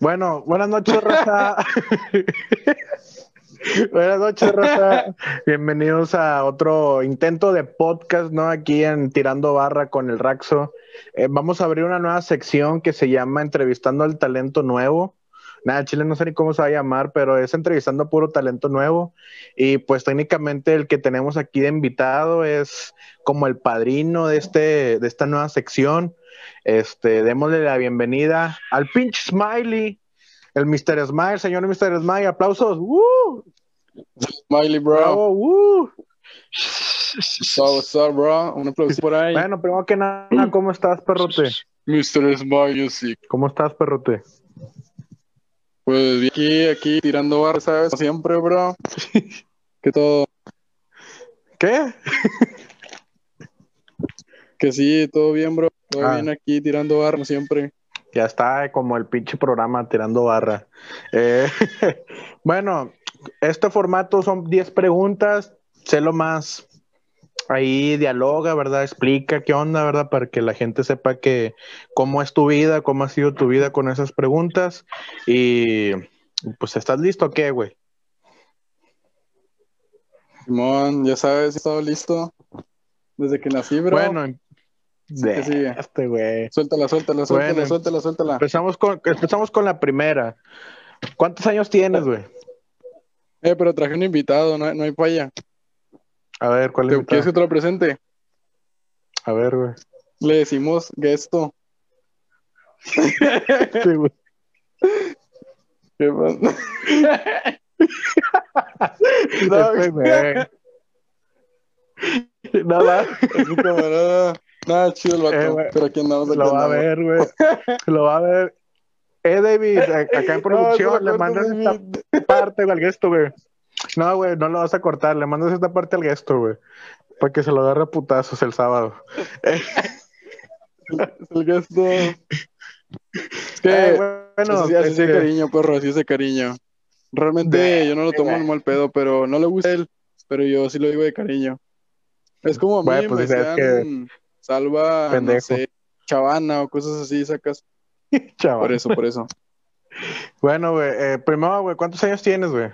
Bueno, buenas noches, Raza. buenas noches, Raza. Bienvenidos a otro intento de podcast, ¿no? Aquí en Tirando Barra con el Raxo. Eh, vamos a abrir una nueva sección que se llama Entrevistando al Talento Nuevo. Nada, Chile no sé ni cómo se va a llamar, pero es entrevistando puro talento nuevo. Y pues técnicamente el que tenemos aquí de invitado es como el padrino de, este, de esta nueva sección. Este, démosle la bienvenida al pinche Smiley, el Mr. Smile, señor Mr. Smile, aplausos. ¡Woo! Smiley, bro. Bravo, up, bro? Un aplauso por ahí. Bueno, primero que nada, ¿cómo estás, perrote? Mr. Smiley, sí. ¿Cómo estás, perrote? Pues bien, aquí, aquí, tirando barra, ¿sabes? Como Siempre, bro. Que todo, ¿Qué? que sí, todo bien, bro. Todo Ah. bien aquí, tirando barra, siempre. Ya está como el pinche programa tirando barra. Eh, bueno, este formato son 10 preguntas. Sé lo más. Ahí dialoga, ¿verdad? Explica qué onda, ¿verdad? Para que la gente sepa que cómo es tu vida, cómo ha sido tu vida con esas preguntas. Y pues, ¿estás listo o qué, güey? Simón, ya sabes, he estado listo. Desde que nací, bro. Bueno. Este, güey. Suéltala, suéltala, suéltala, Bueno. suéltala, suéltala. Empezamos con, empezamos con la primera. ¿Cuántos años tienes, güey? Eh, pero traje un invitado, no, hay- no hay falla. A ver, ¿cuál ¿Te, es? ¿Quieres que te lo presente? A ver, güey. Le decimos gesto. Sí, güey. ¿Qué pasa? Este, güey. Nada, Es mi camarada. Nada, chido el vato. Eh, pero aquí andamos, aquí lo va a ver, güey. Lo va a ver. Eh, David, acá en producción, No, le mandas esta parte al gesto, güey. No, güey, no lo vas a cortar, le mandas esta parte al gesto, güey. Para que se lo agarre a putazos el sábado. El gesto. Es que, Eh, bueno, así, así es de este, cariño, perro, así es de cariño. Realmente De- yo no lo tomo en mal pedo, pero no le gusta a él, pero yo sí lo digo de cariño. Es como a mí Bueno, pues, me es decían salva, Pendejo. no sé, chavana o cosas así, sacas. Por eso, por eso. Bueno, güey, eh, primero, güey, ¿cuántos años tienes, güey?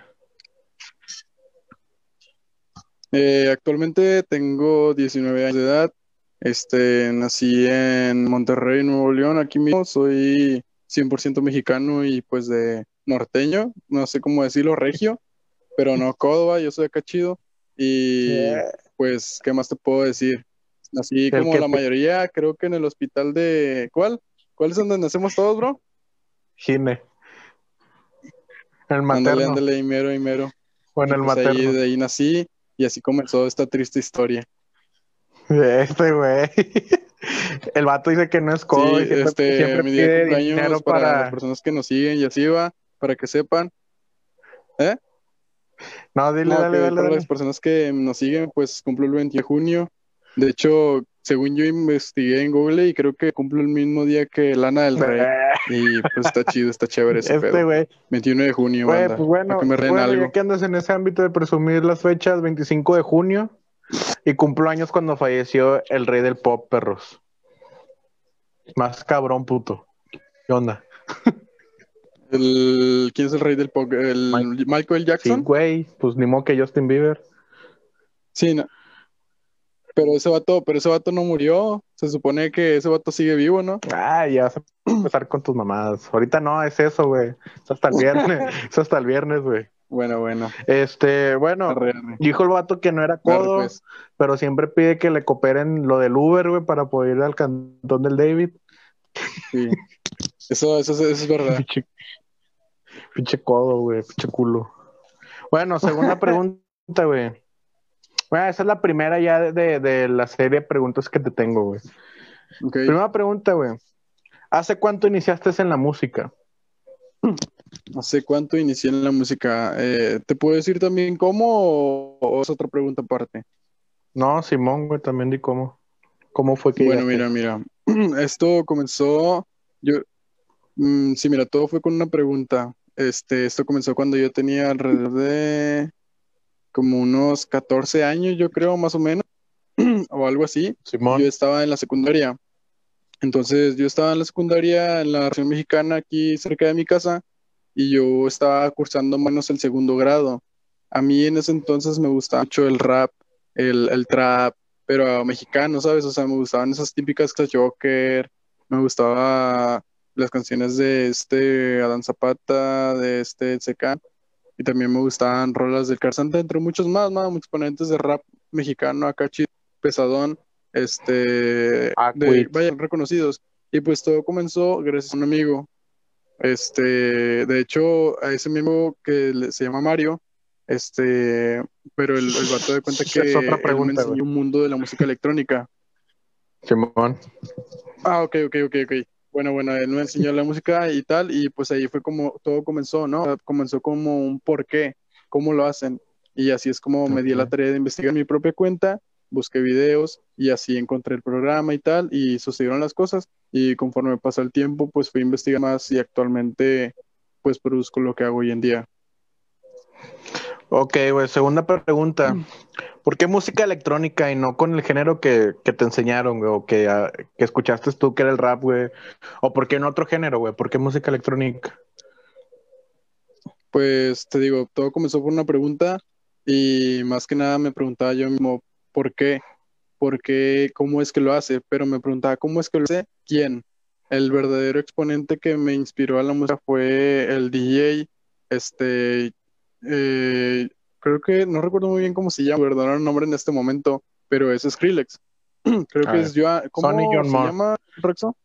Eh, actualmente tengo 19 años de edad. Este, nací en Monterrey, Nuevo León, aquí mismo. Soy 100% mexicano y pues de norteño, no sé cómo decirlo, regio, pero no Córdoba, yo soy acá chido. Y pues, ¿qué más te puedo decir? El como la te- mayoría, creo que en el hospital de... ¿Cuál? ¿Cuál es donde nacemos todos, bro? Gine. El Ándale, materno. ándale, y mero, y mero. O en Y el pues ahí, materno. de ahí nací y así comenzó esta triste historia. Este, güey. El vato dice que no es codo Sí, siempre, este, siempre mi día de cumpleaños dinero para, para... las personas que nos siguen y así va, para que sepan. No, dile, No, dale, dale, para las personas que nos siguen, pues cumplo el 20 de junio. De hecho, según yo investigué en Google y creo que cumplo el mismo día que Lana del Rey. Y pues está chido, está chévere ese Este, pedo. güey. 21 de junio, Güey, pues bueno, que me reen bueno, algo. ya que andas en ese ámbito de presumir las fechas, 25 de junio, y cumplo años cuando falleció el rey del pop, perros. Más cabrón, puto. ¿Qué onda? El, ¿quién es el rey del pop? ¿El Michael Sí, Jackson? güey, pues ni modo que Justin Bieber. Sí, no. Pero ese vato, pero ese vato no murió. Se supone que ese vato sigue vivo, ¿no? Ah, ya vas a empezar con tus mamadas. Ahorita no, es eso, güey. Es hasta el viernes. es hasta el viernes, güey. Bueno, bueno. Este, bueno, Arre, arre. dijo el vato que no era Arre, codo, pues. pero siempre pide que le cooperen lo del Uber, güey, para poder ir al cantón del David. Sí. Eso, eso, eso es verdad. Pinche, pinche codo, güey, pinche culo. Bueno, segunda pregunta, güey. Bueno, esa es la primera ya de, de- de la serie de preguntas que te tengo, güey. Primera pregunta, güey. ¿Hace cuánto iniciaste en la música? ¿Hace cuánto inicié en la música? Eh, ¿te puedo decir también cómo o, o es otra pregunta aparte? No, Simón, güey, también di cómo. ¿Cómo fue que Bueno, llegaste? mira, mira. Esto comenzó, yo, mm, sí, mira, todo fue con una pregunta. Este, esto comenzó cuando yo tenía alrededor de como unos 14 años, yo creo, más o menos, o algo así. Simón. Yo estaba en la secundaria Entonces yo estaba en la secundaria en la región mexicana aquí cerca de mi casa y yo estaba cursando menos el segundo grado. A mí en ese entonces me gustaba mucho el rap, el, el trap, pero mexicano, ¿sabes? O sea, me gustaban esas típicas que Joker, me gustaba las canciones de este Adán Zapata, de este CK, y también me gustaban rolas del Carzante, entre muchos más, más exponentes de rap mexicano, acá chido, pesadón, este, Ah, de, vaya, reconocidos. Y pues todo comenzó gracias a un amigo. Este, de hecho, a ese mismo que se llama Mario, este, pero el, el vato de cuenta que Es otra él me enseñó un mundo de la música electrónica. Simón. Ah, ok, ok, ok, ok. Bueno, bueno, él me enseñó la música y tal, y pues ahí fue como todo comenzó, ¿no? Comenzó como un por qué, cómo lo hacen. Y así es como me di la tarea de investigar mi propia cuenta, busqué videos y así encontré el programa y tal, y sucedieron las cosas. Y conforme pasó el tiempo, pues fui a investigar más y actualmente pues produzco lo que hago hoy en día. Ok, güey, segunda pregunta. ¿Por qué música electrónica y no con el género que, que te enseñaron, güey, o que, ah, que escuchaste tú, que era el rap, güey? ¿O por qué en otro género, güey? ¿Por qué música electrónica? Pues te digo, todo comenzó por una pregunta y más que nada me preguntaba yo mismo, ¿por qué? ¿Por qué? ¿Cómo es que lo hace? Pero me preguntaba, ¿cómo es que lo hace? ¿Quién? El verdadero exponente que me inspiró a la música fue el DJ, este, eh, creo que, no recuerdo muy bien cómo se llama, el verdadero nombre en este momento, pero es Skrillex. Creo A que ver, es yo, ¿cómo Sonny John se Moore. llama, Rexo?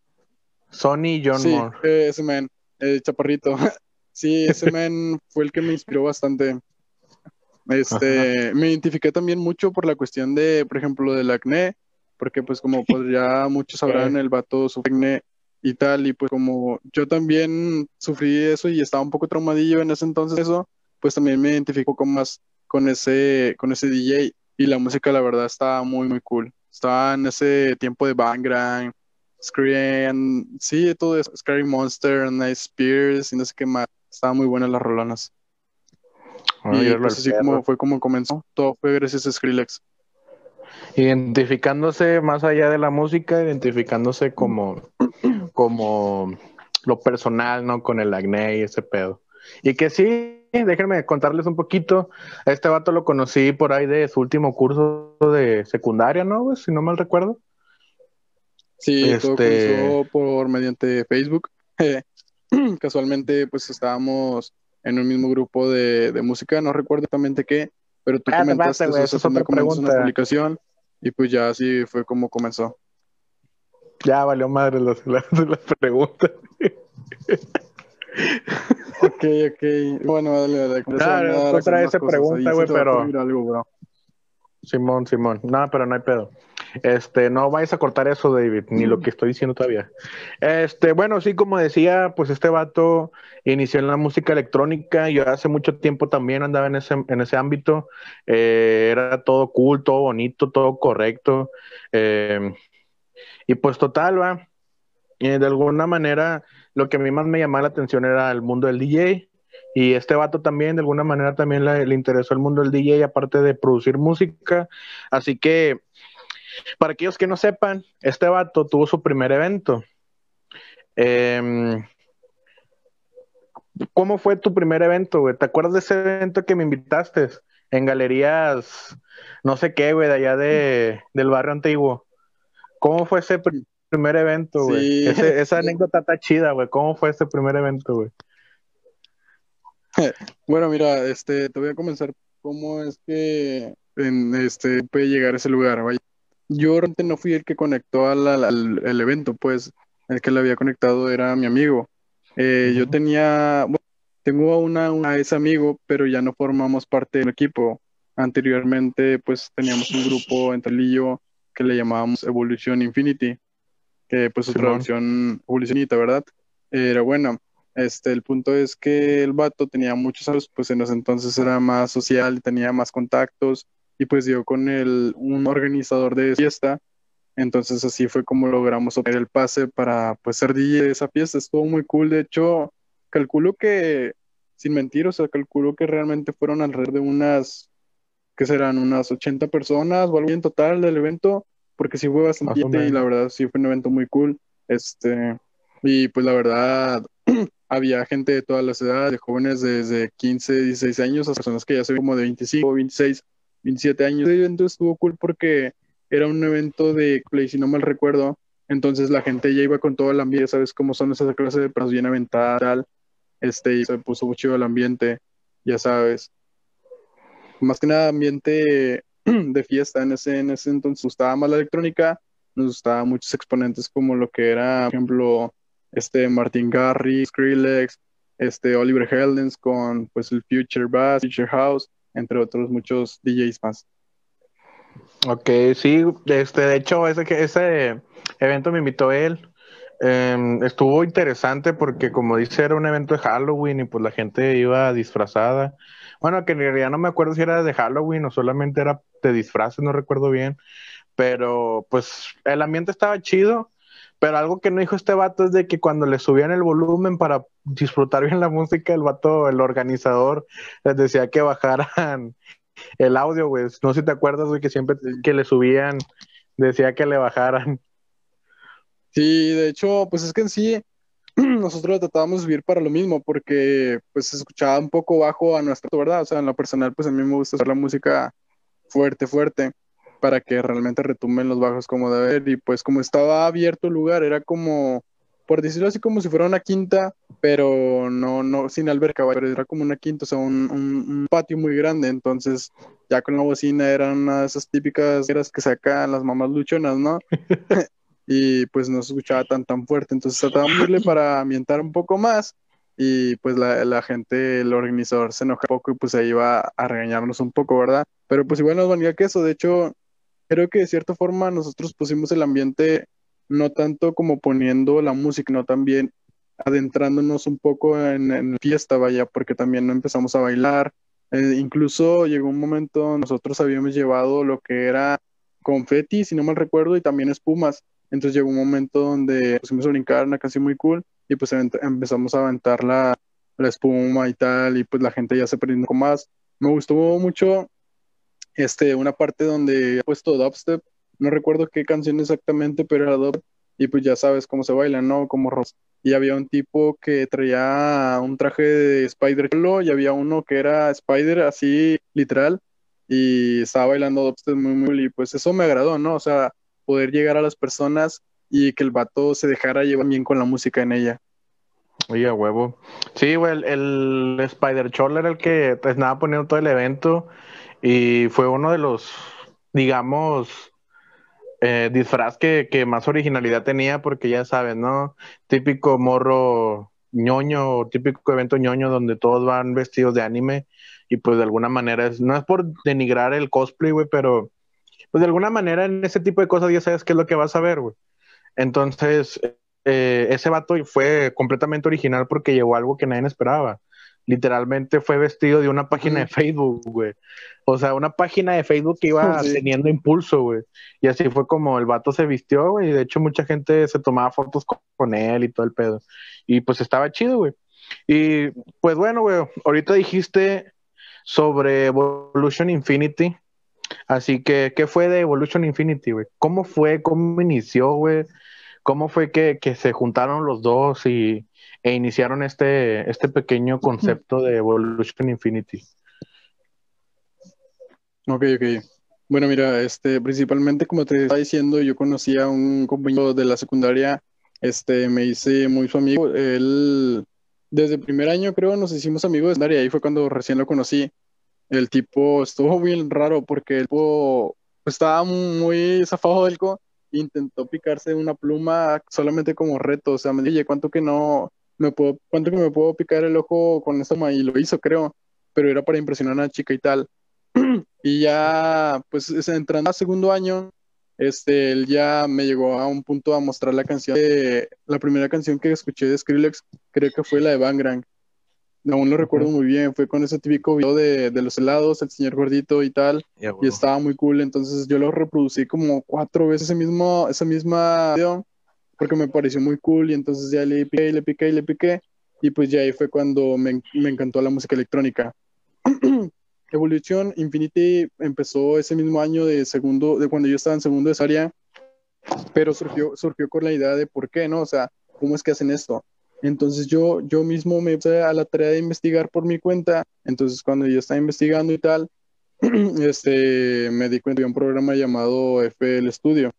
Sony John Sí, Moore. eh, ese man, el chaparrito. Sí, ese man fue el que me inspiró bastante. Este, me identifiqué también mucho por la cuestión de, por ejemplo, del acné, porque pues como pues ya muchos sabrán, el vato sufre acné y tal, y pues como yo también sufrí eso y estaba un poco traumadillo en ese entonces eso, pues también me identifico con más con ese, con ese DJ y la música la verdad estaba muy muy cool. Estaba en ese tiempo de Bangram, Scream, sí, todo eso, Scary Monster, Night Spears y no sé qué más. Estaban muy buenas las rolonas. Bueno, y pues así como fue como comenzó. Todo fue gracias a Skrillex. Identificándose más allá de la música, identificándose como, como lo personal, ¿no? Con el acné y ese pedo. Y que sí, déjenme contarles un poquito. A este vato lo conocí por ahí de su último curso de secundaria, ¿no? Si no mal recuerdo. Sí, todo Este- comenzó por mediante Facebook. Casualmente, pues estábamos en un mismo grupo de, de música, no recuerdo exactamente qué, pero tú Espérate, comentaste güey, eso, es otra una publicación y pues ya así fue como comenzó. Ya valió madre las, las, las preguntas. Ok, ok. Bueno, dale, dale. con eso van a no, dar a otra hacer vez más se cosas, pregunta, güey, pero- ocurrir algo, bro. Simón, Simón. No, pero no hay pedo. Este, no vayas a cortar eso, David, ni lo que estoy diciendo todavía. Este, bueno, sí, como decía, pues este vato inició en la música electrónica. Yo hace mucho tiempo también andaba en ese, en ese ámbito. Eh, era todo cool, todo bonito, todo correcto. Eh, y pues total, va. Eh, de alguna manera, lo que a mí más me llamaba la atención era el mundo del DJ. Y este vato también, de alguna manera, también le, interesó el mundo del DJ, aparte de producir música. Así que, para aquellos que no sepan, este vato tuvo su primer evento. Em, ¿Cómo fue tu primer evento, güey? ¿Te acuerdas de ese evento que me invitaste? En galerías, no sé qué, güey, de allá de, del barrio antiguo. ¿Cómo fue ese primer evento, güey? Sí. Esa anécdota está chida, güey. ¿Cómo fue ese primer evento, güey? Bueno, mira, este, te voy a comenzar cómo es que en, este, puede llegar a ese lugar. vaya. Yo realmente no fui el que conectó al, al- al- el evento, pues el que le había conectado era mi amigo. Eh, Yo tenía, bueno, tengo una, una- a ese amigo, pero ya no formamos parte del equipo. Anteriormente, pues teníamos un grupo entre él y yo que le llamábamos Evolution Infinity, que pues su traducción ¿verdad? Era buena. Este, el punto es que el vato tenía muchos años, pues en ese entonces era más social, tenía más contactos y pues dio con el, un organizador de fiesta. Entonces así fue como logramos obtener el pase para pues ser DJ de esa fiesta. Estuvo muy cool. De hecho, calculo que, sin mentir, o sea, calculo que realmente fueron alrededor de unas, ¿qué serán? Unas 80 personas o algo en total del evento, porque sí fue bastante y la verdad sí fue un evento muy cool. Este, y pues la verdad, había gente de todas las edades, de jóvenes desde 15, 16 años, a personas que ya son como de 25, 26, 27 años. El evento estuvo cool porque era un evento de play, si no mal recuerdo. Entonces la gente ya iba con todo el ambiente, sabes cómo son esas clases de personas bien aventadas, tal. Este, y se puso mucho el ambiente, ya sabes. Más que nada ambiente de fiesta en ese, en ese entonces. Nos gustaba más la electrónica, nos gustaba muchos exponentes como lo que era, por ejemplo, este Martin Garrix, Skrillex, este Oliver Heldens con pues el Future Bass, Future House, entre otros muchos DJs más. Ok, sí, este, de hecho ese, evento me invitó él. Em, estuvo interesante porque como dice era un evento de Halloween y pues la gente iba disfrazada. Bueno, que en realidad no me acuerdo si era de Halloween o solamente era de disfraces, no recuerdo bien. Pero pues el ambiente estaba chido pero algo que no dijo este vato es de que cuando le subían el volumen para disfrutar bien la música, el vato, el organizador, les decía que bajaran el audio, güey. No sé si te acuerdas, güey, que siempre que le subían, decía que le bajaran. Sí, de hecho, pues es que en sí, nosotros tratábamos de subir para lo mismo, porque pues se escuchaba un poco bajo a nuestra, ¿verdad? O sea, en lo personal, pues a mí me gusta hacer la música fuerte, fuerte para que realmente retumben los bajos como debe y pues como estaba abierto el lugar era como por decirlo así como si fuera una quinta pero no no sin alberca pero era como una quinta o sea un, patio muy grande. Entonces ya con la bocina eran una de esas típicas que sacan las mamás luchonas no y pues no se escuchaba tan tan fuerte entonces tratábamos de irle para ambientar un poco más y pues la, la, gente, el organizador se enojó un poco y pues se iba a regañarnos un poco, ¿verdad? Pero pues igual nos valía que eso, de hecho, creo que de cierta forma nosotros pusimos el ambiente no tanto como poniendo la música, no también adentrándonos un poco en, en fiesta, vaya, porque también empezamos a bailar. Eh, incluso llegó un momento, nosotros habíamos llevado lo que era confeti, si no mal recuerdo, y también espumas. Entonces llegó un momento donde pusimos a brincar una canción muy cool y pues empezamos a aventar la, espuma y tal, y pues la gente ya se prendió con más. Me gustó mucho este, una parte donde ha puesto dubstep, no recuerdo qué canción exactamente, pero era dubstep, y pues ya sabes cómo se baila, ¿no? Como Ross. Y había un tipo que traía un traje de Spider y había uno que era Spider, así literal, y estaba bailando dubstep muy, muy, y pues eso me agradó, ¿no? O sea, poder llegar a las personas y que el vato se dejara llevar bien con la música en ella. Oye, huevo. Sí, güey, el, Spider Choller era el que pues, nada poniendo todo el evento y fue uno de los, digamos, eh, disfraz que, que, más originalidad tenía, porque ya sabes, ¿no? Típico morro ñoño, típico evento ñoño donde todos van vestidos de anime y pues de alguna manera, es, no es por denigrar el cosplay, güey, pero pues de alguna manera en ese tipo de cosas ya sabes qué es lo que vas a ver, güey. Entonces, eh, ese vato fue completamente original porque llevó algo que nadie esperaba literalmente fue vestido de una página de Facebook, güey. O sea, una página de Facebook que iba teniendo impulso, güey. Y así fue como el vato se vistió, güey. Y de hecho mucha gente se tomaba fotos con él y todo el pedo. Y pues estaba chido, güey. Y pues bueno, güey, ahorita dijiste sobre Evolution Infinity. Así que, ¿qué fue de Evolution Infinity, güey? ¿Cómo fue? ¿Cómo inició, güey? ¿Cómo fue que, que se juntaron los dos y, e iniciaron este, este pequeño concepto de Evolution Infinity. Ok, ok. Bueno, mira, este, principalmente como te estaba diciendo, yo conocí a un compañero de la secundaria, este, me hice muy su amigo. Él, desde el primer año creo, nos hicimos amigos de secundaria, ahí fue cuando recién lo conocí. El tipo estuvo bien raro porque el tipo estaba muy zafado del co, intentó picarse una pluma solamente como reto, o sea, me dije, ¿cuánto que no, me puedo, cuánto que me puedo picar el ojo con esta y lo hizo, creo, pero era para impresionar a una chica y tal. y ya, pues entrando a segundo año, este, él ya me llegó a un punto a mostrar la canción de, la primera canción que escuché de Skrillex, creo que fue la de Bangrang. Aún lo recuerdo muy bien, fue con ese típico video de, de los helados, el señor gordito y tal, y estaba muy cool, entonces yo lo reproducí como cuatro veces ese mismo, esa misma video, porque me pareció muy cool y entonces ya le piqué y le piqué y le piqué y pues ya ahí fue cuando me, me encantó la música electrónica. Evolution Infinity empezó ese mismo año de segundo, de cuando yo estaba en segundo de área pero surgió, surgió con la idea de por qué, ¿no? O sea, ¿cómo es que hacen esto? Entonces yo, yo mismo me puse a la tarea de investigar por mi cuenta, entonces cuando yo estaba investigando y tal, este, me di cuenta de un programa llamado FL Studio.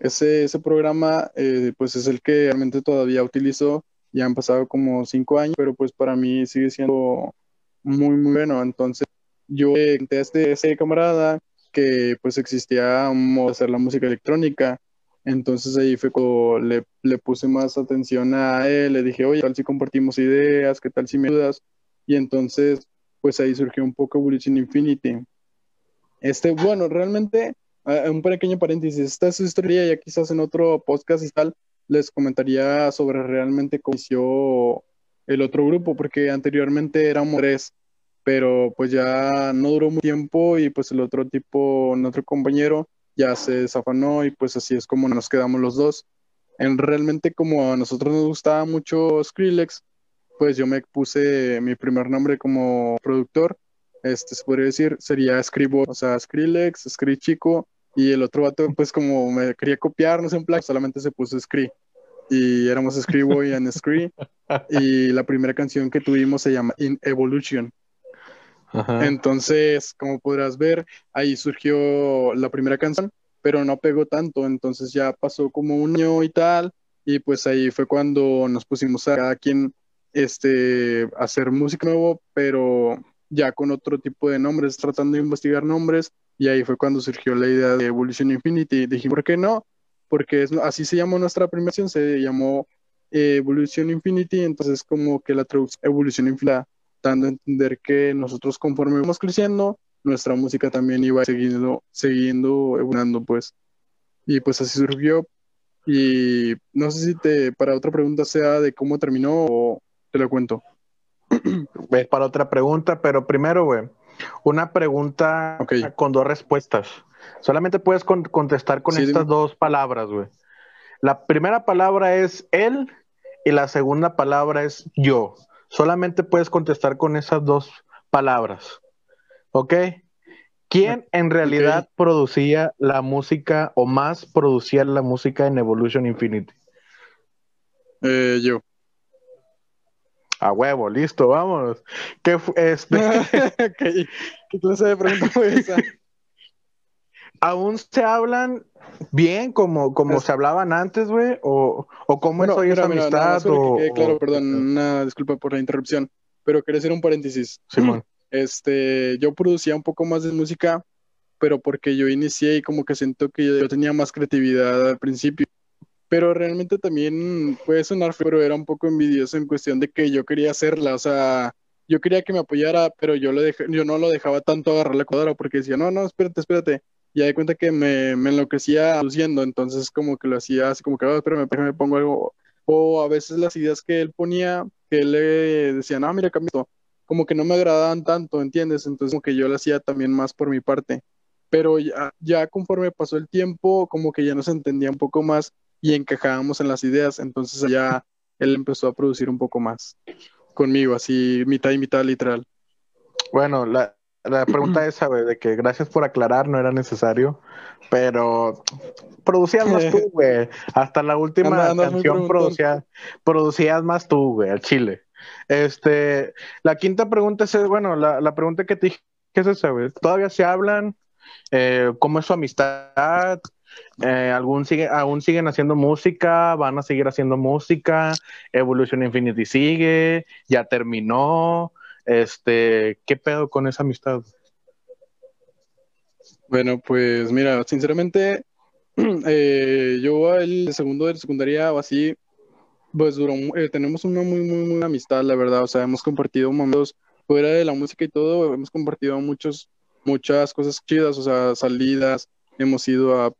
Ese, ese programa, eh, pues es el que realmente todavía utilizo, ya han pasado como cinco años, pero pues para mí sigue siendo muy, muy bueno. Entonces yo conté a este, este camarada que pues existía un modo de hacer la música electrónica entonces ahí fue cuando le, le, puse más atención a él, le dije, oye, ¿qué tal si compartimos ideas? ¿Qué tal si me ayudas? Y entonces, pues ahí surgió un poco Evolution Infinity. Este, bueno, realmente, un pequeño paréntesis, esta es su historia, ya quizás en otro podcast y tal, les comentaría sobre realmente cómo inició el otro grupo, porque anteriormente éramos tres, pero pues ya no duró mucho tiempo y pues el otro tipo, otro compañero, ya se desafanó y pues así es como nos quedamos los dos. En realmente como a nosotros nos gustaba mucho Skrillex, pues yo me puse mi primer nombre como productor, este se podría decir, sería Scribo, o sea, Skrillex, Scri Chico, y el otro vato pues como me quería copiarnos en plan, solamente se puso Scri. Y éramos Scriboy and Scri. Y la primera canción que tuvimos se llama In Evolution. Entonces, como podrás ver, ahí surgió la primera canción, pero no pegó tanto, entonces ya pasó como un año y tal, y pues ahí fue cuando nos pusimos a cada quien este, hacer música nuevo, pero ya con otro tipo de nombres, tratando de investigar nombres, y ahí fue cuando surgió la idea de Evolution Infinity. Dije, ¿por qué no? Porque es, así se llamó nuestra primera canción, se llamó eh, Evolution Infinity, entonces como que la traducción Evolution Infinity dando a entender que nosotros conforme vamos creciendo, nuestra música también iba siguiendo, siguiendo evolucionando, pues. Y pues así surgió. Y no sé si te, para otra pregunta sea de cómo terminó o te lo cuento. Es para otra pregunta, pero primero, güey, una pregunta con dos respuestas. Solamente puedes contestar con estas dos palabras, güey. La primera palabra es él y la segunda palabra es yo. Solamente puedes contestar con esas dos palabras. ¿Ok? ¿Quién en realidad producía la música o más producía la música en Evolution Infinity? Eh, yo. A huevo, listo, vamos. ¿Qué, este... ¿Qué, clase de pregunta fue esa? ¿Aún se hablan bien como, como se hablaban antes, güey? ¿O, o cómo es hoy esa amistad? claro, perdón, una disculpa por la interrupción, pero quería hacer un paréntesis. Simón. Este, yo producía un poco más de música, pero porque yo inicié y como que siento que yo tenía más creatividad al principio. Pero realmente también puede sonar, pero era un poco envidioso en cuestión de que yo quería hacerla, o sea, yo quería que me apoyara, pero yo, le yo no lo dejaba tanto agarrar la cuadra porque decía, no, no, espérate, espérate. Y de cuenta que me, me enloquecía luciendo, entonces como que lo hacía así como que, oh, espérame, me pongo algo. O a veces las ideas que él ponía, que él le decía, no, mira, cambio esto como que no me agradaban tanto, ¿entiendes? Entonces como que yo lo hacía también más por mi parte. Pero ya, ya conforme pasó el tiempo, como que ya nos entendía un poco más y encajábamos en las ideas, entonces ya él empezó a producir un poco más conmigo, así mitad y mitad literal. Bueno, la, la pregunta es, güey, de que gracias por aclarar, no era necesario, pero producías más tú, güey. Hasta la última canción producías, producías más tú, güey, al chile. Este, la quinta pregunta es, bueno, la, la pregunta que te dije, ¿qué es esa, güey? ¿Todavía se hablan? Eh, ¿Cómo es su amistad? Eh, ¿algún sigue, ¿Aún siguen haciendo música? ¿Van a seguir haciendo música? ¿Evolution Infinity sigue? ¿Ya terminó? Este, ¿qué pedo con esa amistad? Bueno, pues mira, sinceramente, eh, yo el segundo de secundaria o así, pues duró, eh, tenemos una muy, muy, muy amistad, la verdad. O sea, hemos compartido momentos fuera de la música y todo, hemos compartido muchos, muchas cosas chidas, o sea, salidas, hemos ido a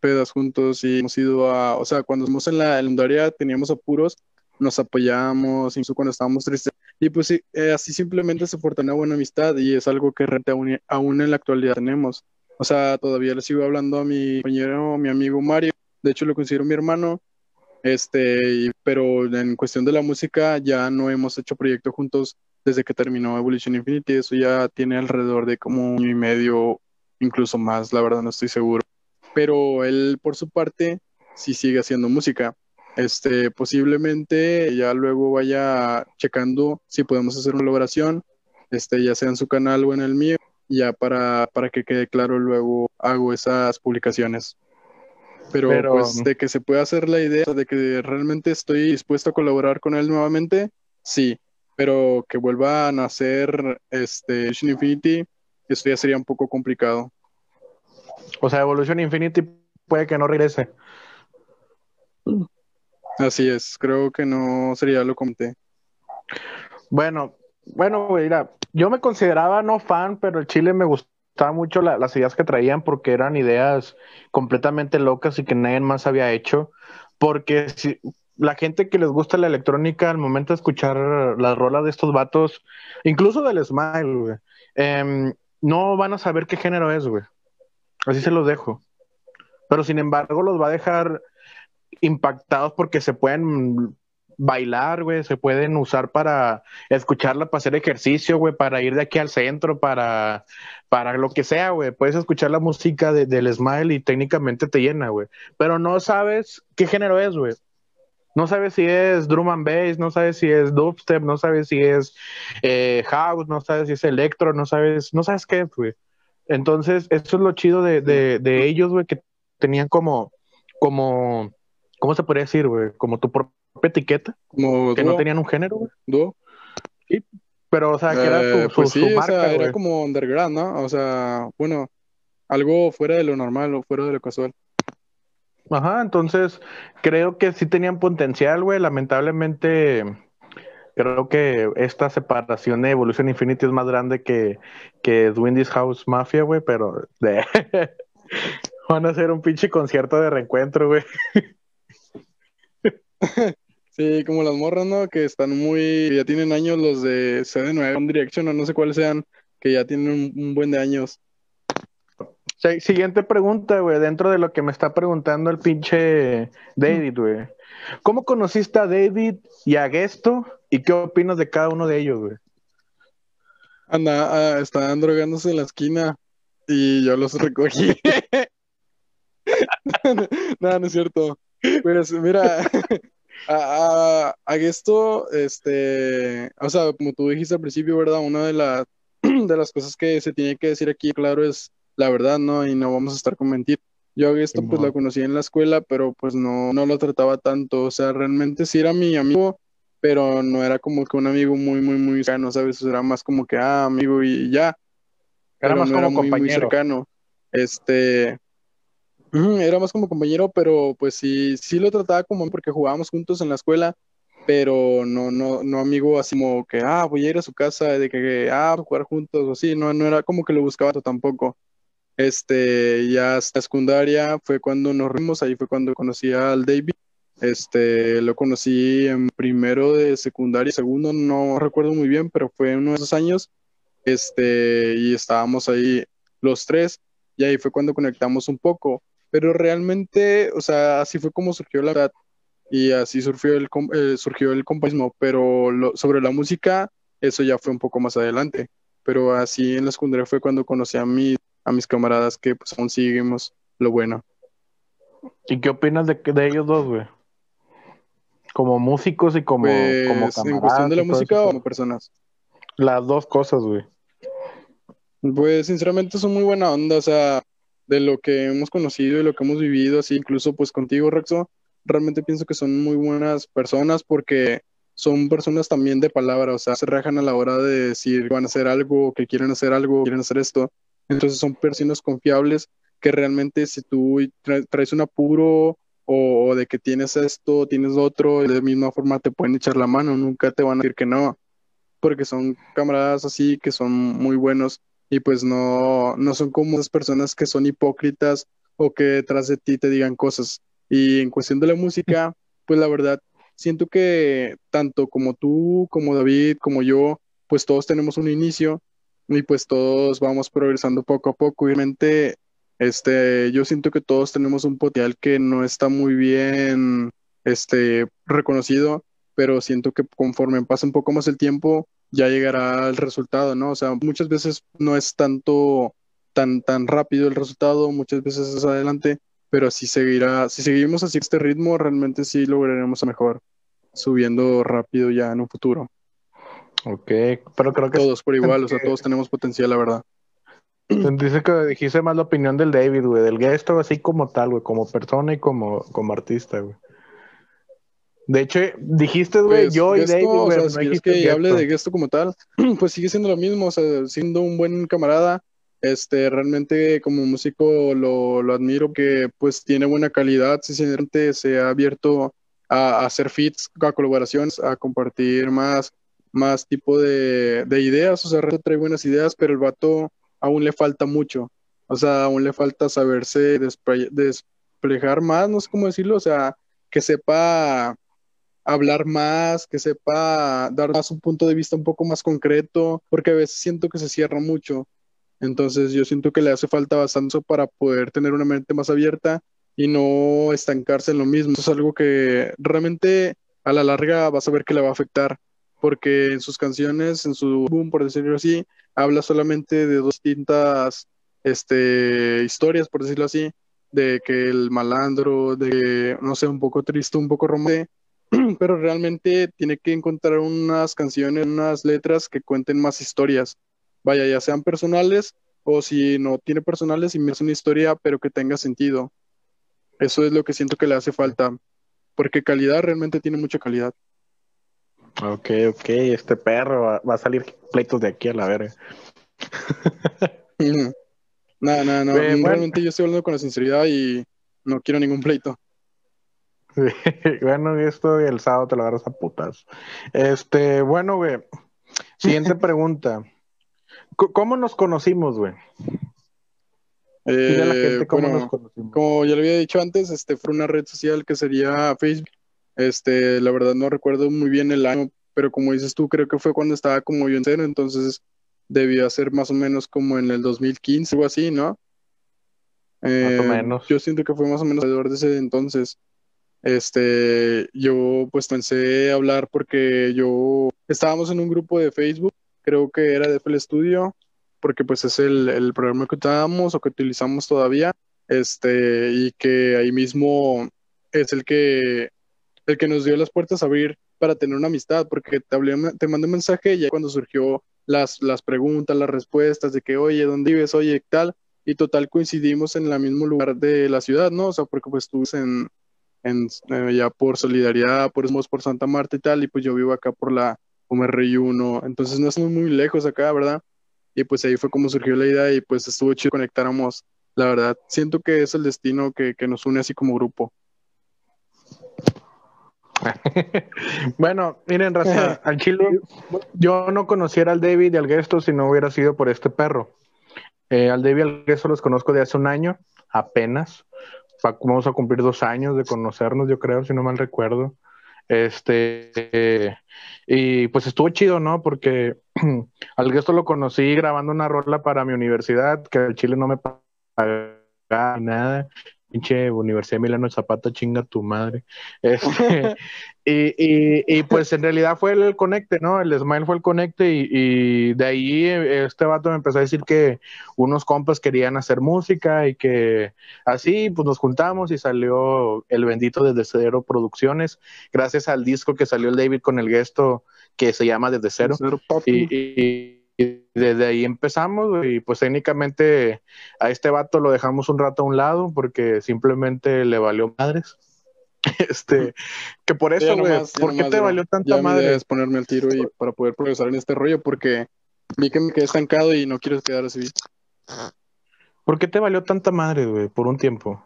pedas, juntos y hemos ido a, o sea, cuando estamos en la secundaria teníamos apuros, nos apoyamos, incluso cuando estábamos tristes. Y pues sí, eh, así simplemente se fortalece una buena amistad y es algo que aún, aún en la actualidad tenemos. O sea, todavía le sigo hablando a mi compañero, mi amigo Mario, de hecho lo considero mi hermano, este, pero en cuestión de la música ya no hemos hecho proyecto juntos desde que terminó Evolution Infinity. Eso ya tiene alrededor de como un año y medio, incluso más, la verdad no estoy seguro. Pero él, por su parte, si sigue haciendo música. Este, posiblemente ya luego vaya checando si podemos hacer una colaboración, este, ya sea en su canal o en el mío, ya para, para que quede claro luego hago esas publicaciones. Pero, pues de que se pueda hacer la idea de que realmente estoy dispuesto a colaborar con él nuevamente, sí, pero que vuelvan a hacer este Infinity, esto ya sería un poco complicado. O sea, Evolution Infinity puede que no regrese. Así es, creo que no sería lo comenté. Bueno, bueno, mira, yo me consideraba no fan, pero el Chile me gustaba mucho las ideas que traían porque eran ideas completamente locas y que nadie más había hecho. Porque si, la gente que les gusta la electrónica al momento de escuchar las rolas de estos vatos, incluso del Smile, em, no van a saber qué género es, güey. Así se los dejo. Pero sin embargo, los va a dejar impactados porque se pueden bailar, güey, se pueden usar para escucharla, para hacer ejercicio, güey, para ir de aquí al centro, para, para lo que sea, güey. Puedes escuchar la música del Smile y técnicamente te llena, güey. Pero no sabes qué género es, güey. No sabes si es drum and bass, no sabes si es dubstep, no sabes si es eh, house, no sabes si es electro, no sabes, no sabes qué es, güey. Entonces, eso es lo chido de, de, de ellos, güey, que tenían como, como, ¿cómo se podría decir, güey? Como tu propia etiqueta. Como que no tenían un género, güey. ¿Dúo? Sí, pero, o sea, que era su, eh, pues sí, marca, o sea, era como underground, ¿no? O sea, bueno, algo fuera de lo normal o fuera de lo casual. Ajá, entonces creo que sí tenían potencial, güey. Lamentablemente, creo que esta separación de Evolution Infinity es más grande que, que Windy's House Mafia, güey, pero de... van a hacer un pinche concierto de reencuentro, güey. Sí, como las morras, ¿no? Que están muy, ya tienen años los de CD9, One Direction o no sé cuáles sean, que ya tienen un buen de años. Siguiente pregunta, güey, dentro de lo que me está preguntando el pinche David, güey. ¿Cómo conociste a David y a Gesto y qué opinas de cada uno de ellos, güey? Anda, ah, estaban drogándose en la esquina y yo los recogí. no, no es cierto. Pues mira, a, a, Gesto, este, o sea, como tú dijiste al principio, ¿verdad? Una de, las de las cosas que se tiene que decir aquí, claro, es la verdad, ¿no? Y no vamos a estar con mentir. Yo esto pues la conocí en la escuela, pero pues no, no lo trataba tanto, o sea, realmente sí era mi amigo, pero no era como que un amigo muy, muy, muy cercano, ¿sabes? era más como que, ah, amigo y ya. Era más como compañero. Muy, cercano. Este, era más como compañero, pero pues sí, sí lo trataba como porque jugábamos juntos en la escuela, pero no, no, no amigo así como que, ah, voy a ir a su casa, de que, ah, jugar juntos o así, no, no era como que lo buscaba tampoco. Este, ya hasta secundaria fue cuando nos rimos, ahí fue cuando conocí al David. Este, lo conocí en primero de secundaria, segundo, no recuerdo muy bien, pero fue uno de esos años. Este, y estábamos ahí los tres, y ahí fue cuando conectamos un poco. Pero realmente, o sea, así fue como surgió la verdad, y así surgió el, eh, surgió el compañismo, pero sobre la música, eso ya fue un poco más adelante. Pero así en la secundaria fue cuando conocí a mi a mis camaradas que pues aún seguimos lo bueno. ¿Y qué opinas de, de ellos dos, güey? Como músicos y como, pues, como ¿En cuestión de la música o como personas? Las dos cosas, güey. Pues sinceramente son muy buena onda, o sea, de lo que hemos conocido y lo que hemos vivido, así incluso pues contigo, Rexo, realmente pienso que son muy buenas personas porque son personas también de palabra, o sea, se rajan a la hora de decir que van a hacer algo, que quieren hacer algo, quieren hacer esto. Entonces son personas confiables que realmente si tú traes un apuro o, de que tienes esto, tienes otro, de la misma forma te pueden echar la mano, nunca te van a decir que no, porque son camaradas así que son muy buenos y pues no, no son como esas personas que son hipócritas o que detrás de ti te digan cosas. Y en cuestión de la música, pues la verdad, siento que tanto como tú, como David, como yo, pues todos tenemos un inicio y pues todos vamos progresando poco a poco. Obviamente, este, yo siento que todos tenemos un potencial que no está muy bien este, reconocido, pero siento que conforme pasa un poco más el tiempo, ya llegará el resultado, ¿no? O sea, muchas veces no es tanto tan, tan rápido el resultado, muchas veces es adelante, pero si seguirá, si seguimos así este ritmo, realmente sí lograremos a mejor, subiendo rápido ya en un futuro. Ok, pero creo que... Todos por igual, o sea, todos tenemos potencial, la verdad. Dice que dijiste más la opinión del David, güey, del gesto así como tal, güey, como persona y como, como artista, güey. De hecho, dijiste, güey, Pues, yo y David, o sea, no si dijiste que hable de Gesto como tal, pues sigue siendo lo mismo, o sea, siendo un buen camarada, este, realmente como músico lo, lo admiro, que pues tiene buena calidad, sinceramente se ha abierto a, a hacer feats, a colaboraciones, a compartir más, más tipo de, de ideas, o sea, realmente trae buenas ideas, pero el vato aún le falta mucho, o sea, aún le falta saberse despre- desplegar más, no sé cómo decirlo, o sea, que sepa hablar más, que sepa dar más un punto de vista un poco más concreto, porque a veces siento que se cierra mucho. Entonces yo siento que le hace falta bastante para poder tener una mente más abierta y no estancarse en lo mismo. Eso es algo que realmente a la larga vas a ver que le va a afectar, porque en sus canciones, en su boom, por decirlo así, habla solamente de dos distintas este, historias, por decirlo así, de que el malandro, de, no sé, un poco triste, un poco romántico, pero realmente tiene que encontrar unas canciones, unas letras que cuenten más historias. Vaya, ya sean personales o si no tiene personales, y es una historia, pero que tenga sentido. Eso es lo que siento que le hace falta, porque calidad realmente tiene mucha calidad. Ok, ok, este perro va, va a salir pleitos de aquí a la verga. No. Güey, bueno. Realmente yo estoy hablando con la sinceridad y no quiero ningún pleito. Sí, bueno, esto el sábado te lo agarras a putas. Este, bueno, güey. Siguiente pregunta. ¿Cómo nos conocimos, güey? Dile a la Eh, gente cómo bueno, nos conocimos. Como ya lo había dicho antes, este fue una red social que sería Facebook. Este, la verdad no recuerdo muy bien el año, pero como dices tú, creo que fue cuando estaba como yo en cero, entonces debió ser más o menos como en el 2015 o así, ¿no? Más o Eh, menos. Yo siento que fue más o menos alrededor de ese entonces. Este, yo pues pensé hablar porque yo estábamos en un grupo de Facebook, creo que era de FL Studio, porque pues es el, el programa que usábamos o que utilizamos todavía, este, y que ahí mismo es el que, el que nos dio las puertas a abrir para tener una amistad, porque te, hablé, te mandé un mensaje y ya cuando surgió las, las preguntas, las respuestas de que, oye, ¿dónde vives? Oye, tal, y total coincidimos en el mismo lugar de la ciudad, ¿no? O sea, porque pues tú en, en eh, ya por Solidaridad, por, por Santa Marta y tal, y pues yo vivo acá por la UMRI 1, entonces no estamos muy lejos acá, ¿verdad? Y pues ahí fue como surgió la idea y pues estuvo chido conectáramos, la verdad. Siento que es el destino que, que nos une así como grupo. bueno, miren, raza, al chile, yo no conociera al David y al Gesto si no hubiera sido por este perro. Eh, al David y al Gesto los conozco de hace un año, apenas. Va- Vamos a cumplir dos años de conocernos, yo creo, si no mal recuerdo. Este, y pues estuvo chido, ¿no? Porque al Gesto lo conocí grabando una rola para mi universidad, que al Chile no me pagaba nada. Pinche Universidad Milano Zapata, chinga tu madre. Este, y, y, y, pues en realidad fue el conecte, ¿no? El Smile fue el conecte y, y, de ahí eh, este vato me empezó a decir que unos compas querían hacer música y que así pues nos juntamos y salió el bendito Desde Cero Producciones, gracias al disco que salió el David con el gesto que se llama Desde Cero. Cero, papi. Y, y- desde ahí empezamos güey, y pues técnicamente a este vato lo dejamos un rato a un lado porque simplemente le valió madres. Este, que por eso, güey, ¿por qué nomás, te ya- valió tanta ya madre? es ponerme al tiro y para poder progresar en este rollo, porque vi que me quedé estancado y no quiero quedar así. ¿Por qué te valió tanta madre, güey, por un tiempo?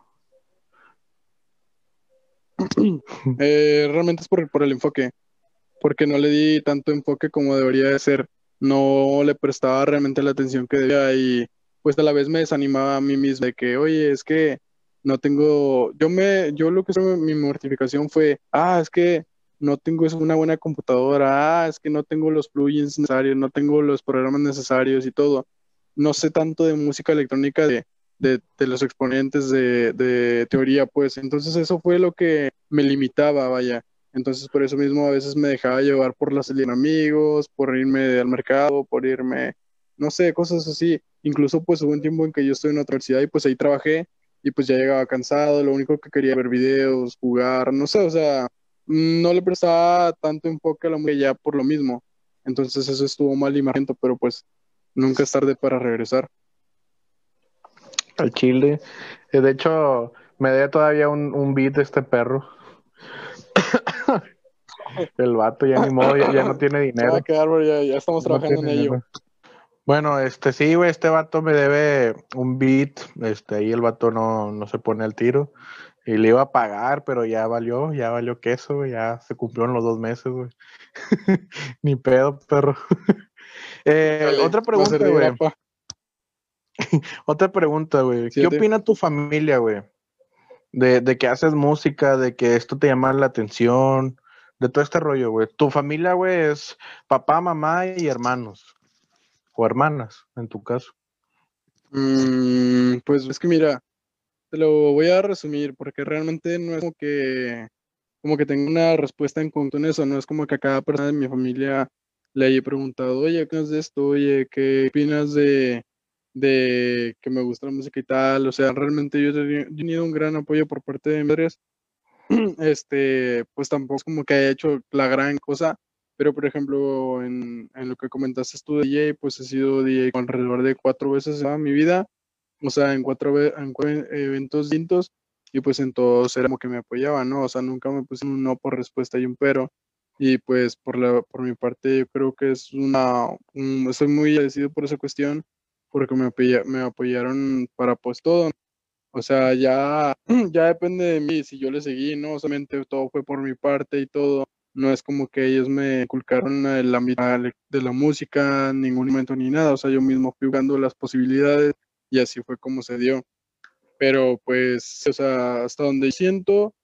Eh, realmente es por, por el enfoque, porque no le di tanto enfoque como debería de ser, no le prestaba realmente la atención que debía y pues a la vez me desanimaba a mí mismo de que, oye, es que no tengo, yo me, yo lo que fue mi mortificación fue, ah, es que no tengo una buena computadora, ah, es que no tengo los plugins necesarios, no tengo los programas necesarios y todo. No sé tanto de música electrónica de, de, de los exponentes de, de teoría, pues. Entonces eso fue lo que me limitaba, vaya. Entonces por eso mismo a veces me dejaba llevar por las salidas con amigos, por irme al mercado, por irme, no sé, cosas así. Incluso pues hubo un tiempo en que yo estuve en la universidad y pues ahí trabajé y pues ya llegaba cansado, lo único que quería ver videos, jugar, no sé, o sea, no le prestaba tanto enfoque a la música ya por lo mismo. Entonces eso estuvo mal y marrento, pero pues nunca es tarde para regresar. Al chile. Eh, de hecho, me dé todavía un, un beat de este perro. El vato ya ni modo, ya, no tiene dinero. ya, ya estamos trabajando en ello. Bueno, este sí, güey, este vato me debe un beat, este, ahí el vato no, no se pone al tiro. Y le iba a pagar, pero ya valió, ya valió queso, güey, ya se cumplieron los dos meses, güey. Ni pedo, perro. eh, otra pregunta, güey. otra pregunta, güey. ¿Qué opina tu familia, güey? De, de que haces música, de que esto te llama la atención, de todo este rollo, güey. Tu familia, güey, es papá, mamá y hermanos. O hermanas, en tu caso. Mm, pues es que mira, te lo voy a resumir porque realmente no es como que como que tengo una respuesta en cuanto a eso, no es como que a cada persona de mi familia le haya preguntado, oye, ¿qué opinas de esto? Oye, ¿qué opinas de, de que me gusta la música y tal? O sea, realmente yo he tenido un gran apoyo por parte de mis padres. Este, pues tampoco como que haya hecho la gran cosa, pero por ejemplo, en, en lo que comentaste tú de DJ, pues he sido DJ alrededor de cuatro veces en mi vida o sea, en cuatro, en eventos distintos y pues en todos era como que me apoyaban, ¿no? O sea, nunca me puse un no por respuesta y un pero. Y pues por, la, por mi parte yo creo que es una, estoy muy agradecido por esa cuestión porque me, me apoyaron para pues todo. O sea, ya, ya depende de mí si yo le seguí, ¿no? Solamente todo fue por mi parte y todo. No es como que ellos me inculcaron el ámbito de la música, ningún momento ni nada. O sea, yo mismo fui jugando las posibilidades y así fue como se dio. Pero pues, o sea, hasta donde siento,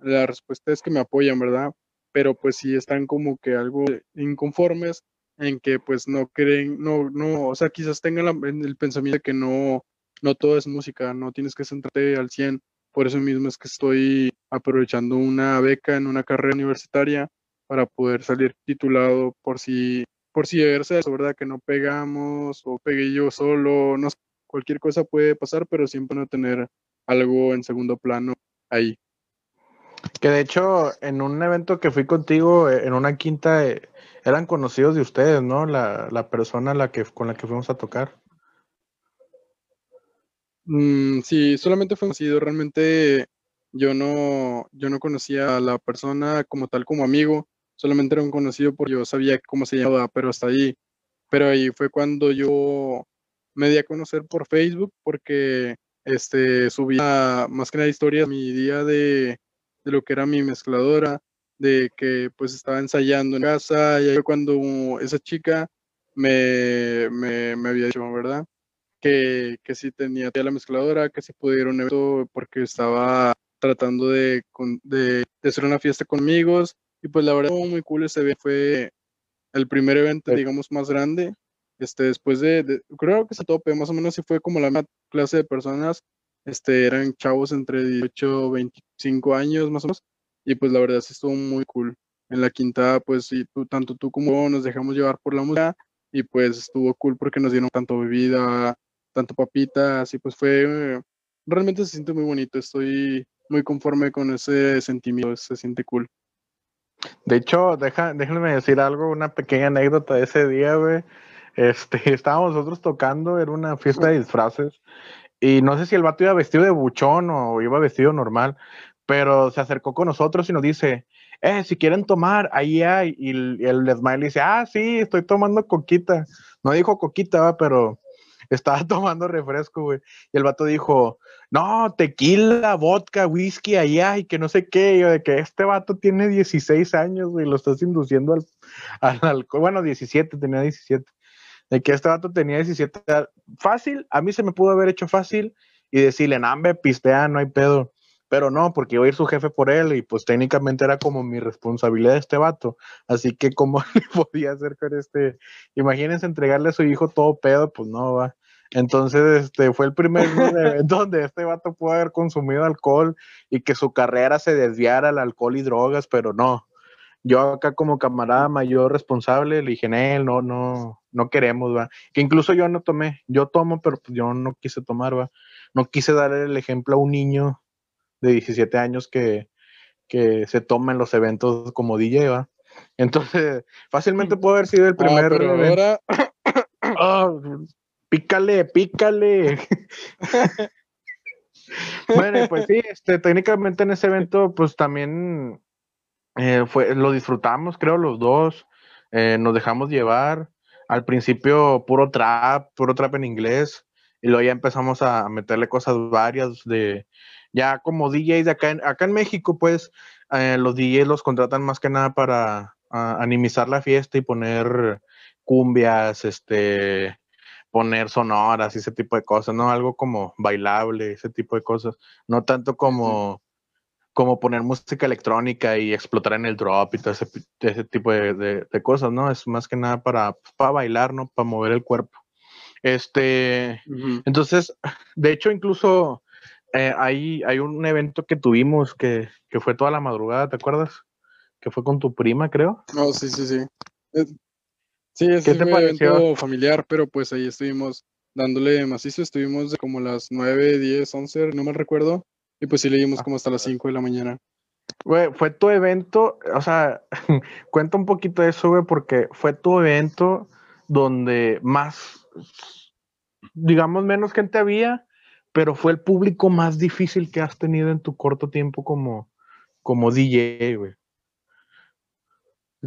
la respuesta es que me apoyan, ¿verdad? Pero pues sí están como que algo inconformes en que pues no creen, no, no, o sea, quizás tengan el pensamiento de que no, no todo es música, no tienes que centrarte al 100. Por eso mismo es que estoy aprovechando una beca en una carrera universitaria para poder salir titulado por si, por si verse eso, ¿verdad? Que no pegamos o pegué yo solo, no cualquier cosa puede pasar, pero siempre no tener algo en segundo plano ahí. Que de hecho, en un evento que fui contigo, eh, en una quinta, eh, eran conocidos de ustedes, ¿no? La, la persona la que, con la que fuimos a tocar. Mm, sí, solamente fue conocido. Realmente yo no, yo no conocía a la persona como tal, como amigo. Solamente era un conocido porque yo sabía cómo se llamaba, pero hasta ahí. Pero ahí fue cuando yo me di a conocer por Facebook porque este, subía más que nada historias mi día de, de, lo que era mi mezcladora, de que pues estaba ensayando en casa y ahí fue cuando esa chica me, me, me había dicho, ¿verdad? Que, que sí tenía la mezcladora, que sí pudieron evento porque estaba tratando de, de, de, hacer una fiesta con amigos y pues la verdad muy cool ese evento, fue el primer evento, digamos, más grande este, después de, creo que se tope, más o menos si fue como la misma clase de personas, este, eran chavos entre 18 25 años más o menos, y pues la verdad sí estuvo muy cool. En la quinta, pues sí, tú, tanto tú como yo nos dejamos llevar por la música, y pues estuvo cool porque nos dieron tanto bebida, tanto papitas, y pues fue, realmente se siente muy bonito, estoy muy conforme con ese sentimiento, se siente cool. De hecho, deja, déjenme decir algo, una pequeña anécdota de ese día, güey. Este, estábamos nosotros tocando, era una fiesta de disfraces, y no sé si el vato iba vestido de buchón o iba vestido normal, pero se acercó con nosotros y nos dice, eh, si quieren tomar, ahí hay, y el, el Smile dice, ah, sí, estoy tomando coquita. No dijo coquita, pero estaba tomando refresco, güey. Y el vato dijo, no, tequila, vodka, whisky, allá, y que no sé qué, yo, de que este vato tiene 16 años, güey, lo estás induciendo al, al alcohol. Bueno, 17, tenía 17 de que este vato tenía 17 fácil, a mí se me pudo haber hecho fácil y decirle, nambe, pistea, no hay pedo. Pero no, porque iba a ir su jefe por él y pues técnicamente era como mi responsabilidad de este vato. Así que como le podía hacer con este, imagínense entregarle a su hijo todo pedo, pues no va. Entonces, este fue el primer donde este vato pudo haber consumido alcohol y que su carrera se desviara al alcohol y drogas, pero no. yo acá como camarada mayor responsable le dije, no, no, no queremos, va. Que incluso yo no tomé, yo tomo, pero pues yo no quise tomar, va. No quise dar el ejemplo a un niño de 17 años que, que se toma en los eventos como DJ, va. Entonces, fácilmente puede haber sido el ah, primer. pero ahora. Ah, pícale, pícale. bueno, pues sí, este, técnicamente en ese evento, pues también eh, fue, lo disfrutamos, creo, los dos. Eh, nos dejamos llevar. Al principio, puro trap, puro trap en inglés. Y luego ya empezamos a meterle cosas varias de. Ya como DJs de acá en, acá en México, pues eh, los DJs los contratan más que nada para animizar la fiesta y poner cumbias, este, poner sonoras y ese tipo de cosas, ¿no? Algo como bailable, ese tipo de cosas. No tanto como, como poner música electrónica y explotar en el drop y todo ese, tipo de, cosas, ¿no? Es más que nada para, para bailar, ¿no? Para mover el cuerpo. Este, entonces, de hecho, incluso eh, hay, hay un evento que tuvimos que, que fue toda la madrugada, ¿te acuerdas? Que fue con tu prima, creo. Oh, sí, sí, sí. Sí, es un evento familiar, pero pues ahí estuvimos dándole macizo, estuvimos de como las 9, 10, 11, no me recuerdo, y pues sí le dimos como hasta las 5 de la mañana. Güey, fue tu evento, o sea, cuenta un poquito de eso, güey, porque fue tu evento donde más, digamos, menos gente había, pero fue el público más difícil que has tenido en tu corto tiempo como, como DJ, güey.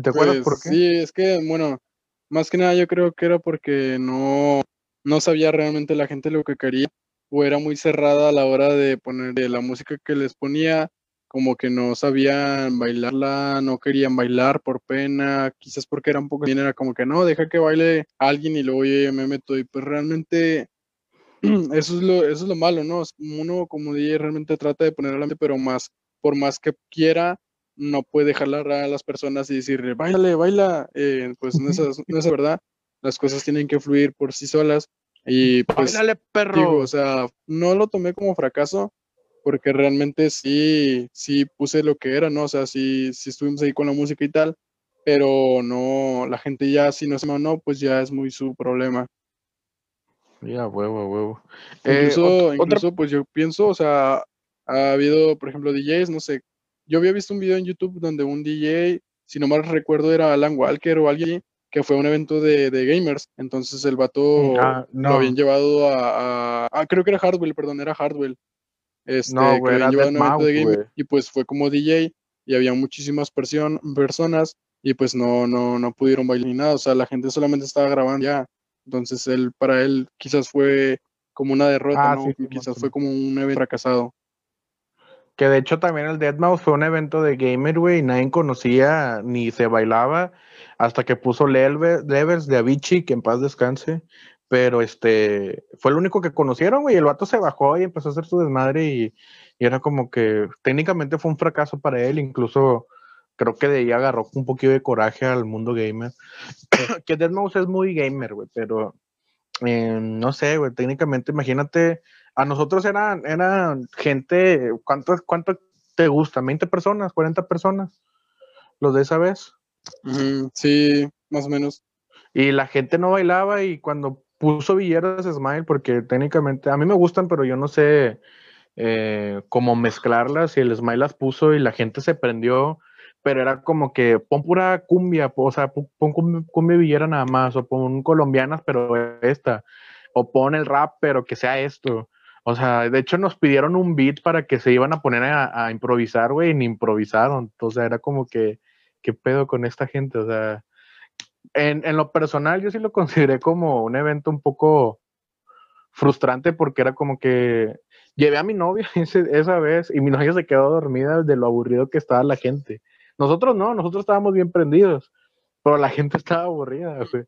¿Te acuerdas por pues qué? Sí, es que, bueno, más que nada yo creo que era porque no, no sabía realmente la gente lo que quería o era muy cerrada a la hora de poner la música que les ponía, como que no sabían bailarla, no querían bailar por pena, quizás porque era un poco bien, era como que no, deja que baile alguien y luego yo me meto y pues realmente eso es lo, eso es lo malo, ¿no? Uno como DJ realmente trata de poner mente, pero más, por más que quiera, no puede jalar a las personas y decirle, bailale, baila, eh, pues no es, no es verdad, las cosas tienen que fluir por sí solas y pues, bailale, perro. o sea, no lo tomé como fracaso porque realmente sí, sí puse lo que era, ¿no? O sea, sí, sí estuvimos ahí con la música y tal, pero no, la gente ya si no se no, pues ya es muy su problema. Ya, huevo, huevo. Eh, incluso, incluso pues yo pienso, o sea, ha habido, por ejemplo, DJs, no sé, yo había visto un video en YouTube donde un DJ, si no mal recuerdo, era Alan Walker o alguien que fue un evento de, gamers. Entonces el vato ah, lo habían llevado a, Ah, creo que era Hardwell, perdón, era Hardwell. Este, no, era llevado un evento de gamers y pues fue como DJ y había muchísimas personas y pues no, no, no pudieron bailar ni nada. O sea, la gente solamente estaba grabando ya. Entonces él, para él, quizás fue como una derrota, ah, ¿no? quizás fue como un evento fracasado. Que de hecho también el Deadmau5 fue un evento de gamer, güey, y nadie conocía ni se bailaba hasta que puso Levers de Avicii, que en paz descanse. Pero este, fue el único que conocieron, güey, el vato se bajó y empezó a hacer su desmadre y, era como que técnicamente fue un fracaso para él, incluso creo que de ahí agarró un poquito de coraje al mundo gamer. que Deadmau5 es muy gamer, güey, pero eh, no sé, güey, técnicamente imagínate a nosotros eran, eran gente, ¿cuánto, ¿cuánto te gusta? ¿20 personas? ¿40 personas? ¿Los de esa vez? sí, más o menos. Y la gente no bailaba y cuando puso Villeras Smile, porque técnicamente a mí me gustan, pero yo no sé eh, cómo mezclarlas y el Smile las puso y la gente se prendió, pero era como que pon pura cumbia, o sea, pon cumbia Villera nada más, o pon colombianas, pero esta, o pon el rap, pero que sea esto. O sea, de hecho nos pidieron un beat para que se iban a poner a, improvisar, güey, y ni improvisaron. Entonces era como que, ¿qué pedo con esta gente? O sea, en, lo personal yo sí lo consideré como un evento un poco frustrante porque era como que llevé a mi novia esa vez y mi novia se quedó dormida de lo aburrido que estaba la gente. Nosotros no, nosotros estábamos bien prendidos, pero la gente estaba aburrida, güey.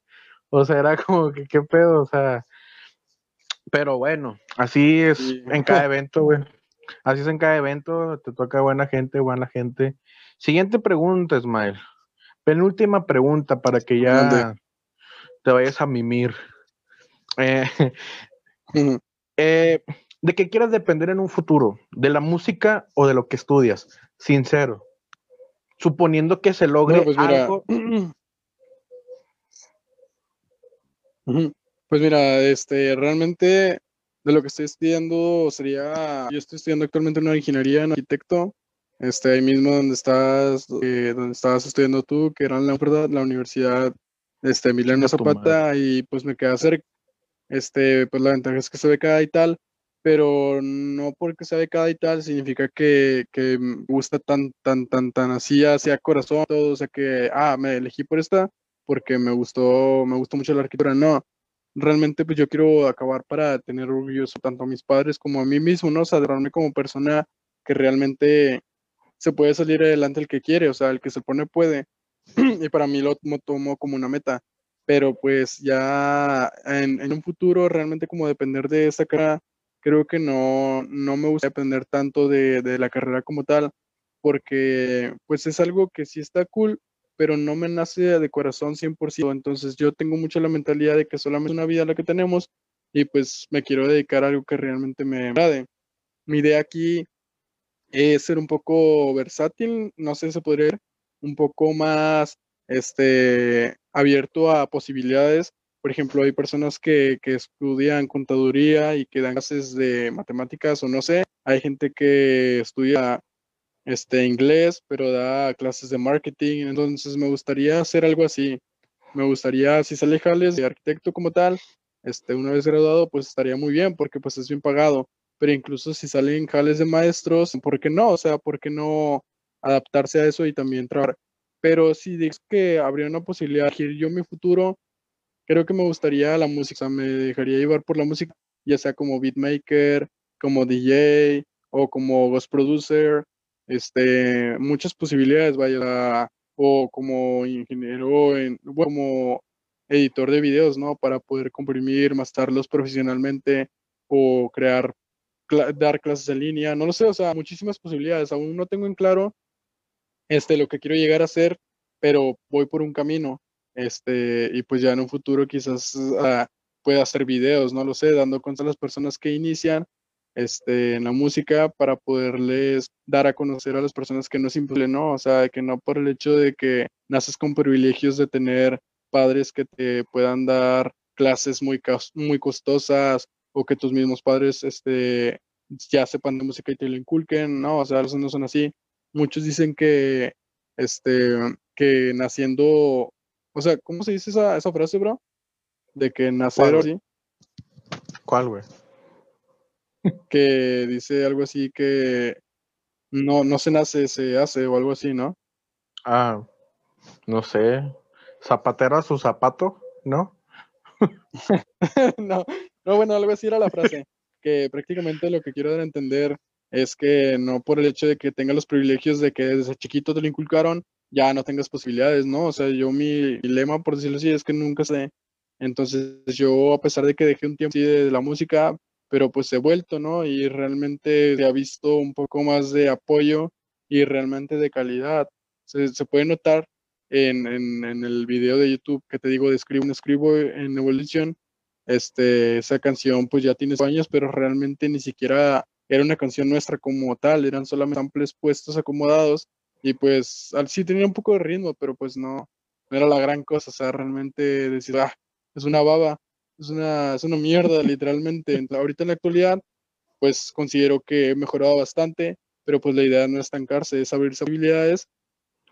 O sea, era como que, ¿qué pedo? O sea, pero bueno, así es en cada evento, güey. Así es en cada evento, te toca buena gente, buena gente. Siguiente pregunta, Ismael. Penúltima pregunta para que ya te vayas a mimir. Eh, eh, ¿De qué quieras depender en un futuro? ¿De la música o de lo que estudias? Sincero. Suponiendo que se logre pues algo. Pues mira, este, realmente de lo que estoy estudiando sería, yo estoy estudiando actualmente una ingeniería en arquitecto, este, ahí mismo donde estás, eh, donde estabas estudiando tú, que era en la, ¿verdad? la universidad, este, Emiliano Zapata, y pues me queda cerca, este, pues la ventaja es que se becada y tal, pero no porque sea becada y tal, significa que, que gusta tan, tan, tan, tan así, hacia corazón, todo, o sea que, ah, me elegí por esta, porque me gustó, me gustó mucho la arquitectura, no, realmente pues yo quiero acabar para tener orgulloso tanto a mis padres como a mí mismo, ¿no? O sea, como persona que realmente se puede salir adelante el que quiere, o sea, el que se pone puede. y para mí lo tomo como una meta. Pero pues ya en, en un futuro realmente como depender de esa carrera, creo que no, no me gusta depender tanto de, de la carrera como tal, porque pues es algo que sí está cool, pero no me nace de corazón 100%. Entonces yo tengo mucho la mentalidad de que solamente es una vida la que tenemos y pues me quiero dedicar a algo que realmente me agrade. Mi idea aquí es ser un poco versátil, no sé, se podría ser un poco más este, abierto a posibilidades. Por ejemplo, hay personas que, que estudian contaduría y que dan clases de matemáticas o no sé. Hay gente que estudia este, inglés, pero da clases de marketing, entonces me gustaría hacer algo así. Me gustaría, si sale jales de arquitecto como tal, este, una vez graduado, pues estaría muy bien, porque pues es bien pagado. Pero incluso si salen jales de maestros, ¿por qué no? O sea, ¿por qué no adaptarse a eso y también trabajar? Pero si dices que habría una posibilidad de elegir yo mi futuro, creo que me gustaría la música, o sea, me dejaría llevar por la música, ya sea como beatmaker, como DJ o como ghost producer, este, muchas posibilidades, vaya, o como ingeniero, en, como editor de videos, ¿no? Para poder comprimir, mastarlos profesionalmente o crear, dar clases en línea, no lo sé, o sea, muchísimas posibilidades. Aún no tengo en claro este, lo que quiero llegar a hacer, pero voy por un camino, este, y pues ya en un futuro quizás uh, pueda hacer videos, no lo sé, dando cuenta a las personas que inician este, en la música para poderles dar a conocer a las personas que no es imposible, ¿no? O sea, que no por el hecho de que naces con privilegios de tener padres que te puedan dar clases muy, muy costosas o que tus mismos padres este, ya sepan de música y te lo inculquen, ¿no? O sea, eso no son así. Muchos dicen que, este, que naciendo, o sea, ¿cómo se dice esa, esa frase, bro? De que nacer ¿Cuál, ¿sí? ¿Cuál, güey? que dice algo así que no, no se nace, se hace o algo así, ¿no? Ah, no sé. Zapatera su zapato, ¿no? no, no, bueno, algo así era la frase. que prácticamente lo que quiero dar a entender es que no por el hecho de que tengas los privilegios de que desde chiquito te lo inculcaron, ya no tengas posibilidades, ¿no? O sea, yo mi, lema, por decirlo así, es que nunca sé. Entonces yo, a pesar de que dejé un tiempo así de la música, pero pues he vuelto, ¿no? Y realmente se ha visto un poco más de apoyo y realmente de calidad. Se, se puede notar en, en, el video de YouTube que te digo de Escribo, en Evolution, este, esa canción pues ya tiene años, pero realmente ni siquiera era una canción nuestra como tal, eran solamente samples puestos acomodados y pues sí tenía un poco de ritmo, pero pues no, no era la gran cosa, o sea, realmente decir, ah, es una baba, es una, es una mierda, literalmente. Ahorita en la actualidad, pues considero que he mejorado bastante, pero pues la idea no es estancarse, es abrir habilidades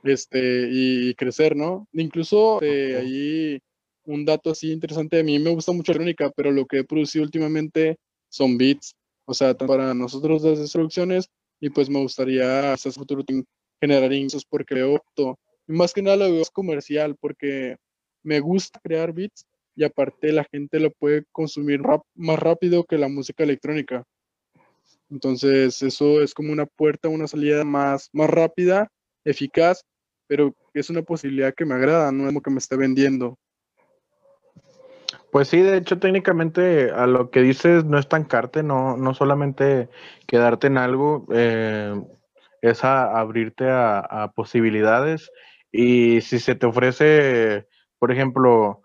este, y, crecer, ¿no? Incluso eh, ahí un dato así interesante, a mí me gusta mucho la electrónica, pero lo que he producido últimamente son beats, o sea, para nosotros las producciones, y pues me gustaría hacer futuro generar ingresos porque veo todo. Y más que nada lo veo comercial, porque me gusta crear beats, y aparte la gente lo puede consumir más rápido que la música electrónica. Entonces eso es como una puerta, una salida más, más rápida, eficaz, pero es una posibilidad que me agrada, no es como que me esté vendiendo. Pues sí, de hecho técnicamente a lo que dices no es tancarte, no, no solamente quedarte en algo, eh, es abrirte a, a posibilidades y si se te ofrece, por ejemplo,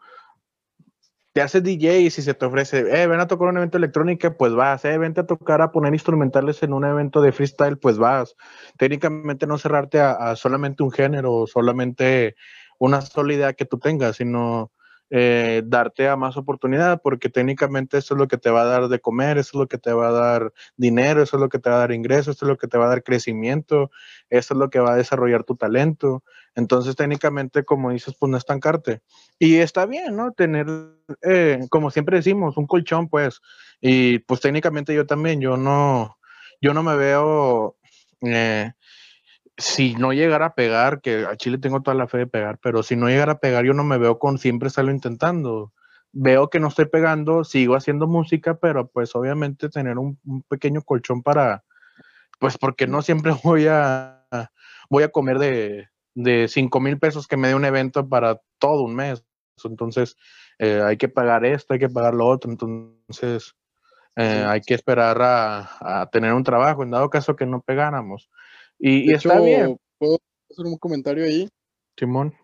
te haces DJ y si se te ofrece, eh, ven a tocar un evento electrónico, pues vas, eh, vente a tocar a poner instrumentales en un evento de freestyle, pues vas. Técnicamente no cerrarte a, solamente un género, solamente una sola idea que tú tengas, sino eh, darte a más oportunidad, porque técnicamente eso es lo que te va a dar de comer, eso es lo que te va a dar dinero, eso es lo que te va a dar ingresos, eso es lo que te va a dar crecimiento, eso es lo que va a desarrollar tu talento. Entonces, técnicamente, como dices, pues no estancarte. Y está bien, ¿no? Tener, eh, como siempre decimos, un colchón, pues. Y pues técnicamente yo también, yo no, yo no me veo, eh, si no llegara a pegar, que a Chile tengo toda la fe de pegar, pero si no llegara a pegar, yo no me veo con siempre estarlo intentando. Veo que no estoy pegando, sigo haciendo música, pero pues obviamente tener un, un pequeño colchón para, pues porque no siempre voy a, voy a comer de, de 5 mil pesos que me dé un evento para todo un mes. Entonces, eh, hay que pagar esto, hay que pagar lo otro. Entonces, eh, hay que esperar a, tener un trabajo, en dado caso que no pegáramos. Y, está bien. ¿Puedo hacer un comentario ahí? Simón.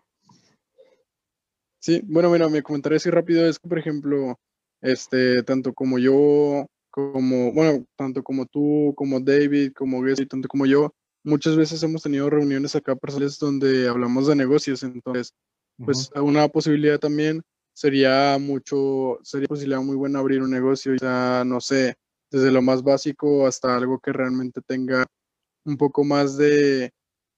Sí, bueno, mira, mi comentario así rápido es que, por ejemplo, este, tanto como yo, como, bueno, tanto como tú, como David, como y tanto como yo, muchas veces hemos tenido reuniones acá personales donde hablamos de negocios, entonces, pues una posibilidad también sería mucho, sería posibilidad muy buena abrir un negocio, ya no sé, desde lo más básico hasta algo que realmente tenga un poco más de,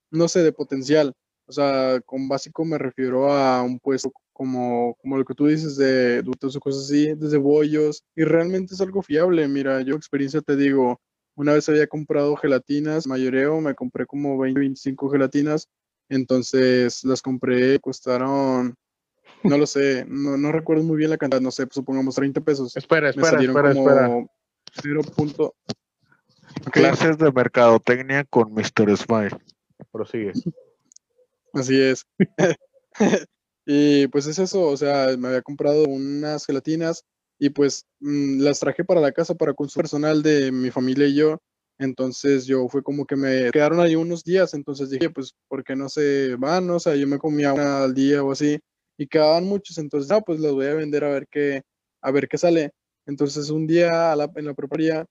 no sé, de potencial. O sea, con básico me refiero a un puesto como, como lo que tú dices de dutos o cosas así, desde bollos, y realmente es algo fiable. Mira, yo experiencia te digo, una vez había comprado gelatinas, mayoreo, me compré como 20, 25 gelatinas, entonces las compré, costaron, no lo sé, no, no recuerdo muy bien la cantidad, no sé, pues supongamos 30 pesos. Espera, espera, espera, espera. 0. Clases de mercadotecnia con Mr. Smile. Prosigue. Así es. y pues es eso, o sea, me había comprado unas gelatinas, y pues mm, las traje para la casa para consumo personal de mi familia y yo. Entonces yo fue como que me quedaron ahí unos días, entonces dije, pues, ¿por qué no se van? O sea, yo me comía una al día o así y quedaban muchos, entonces, no, pues las voy a vender a ver qué, a ver qué sale. Entonces un día en la propia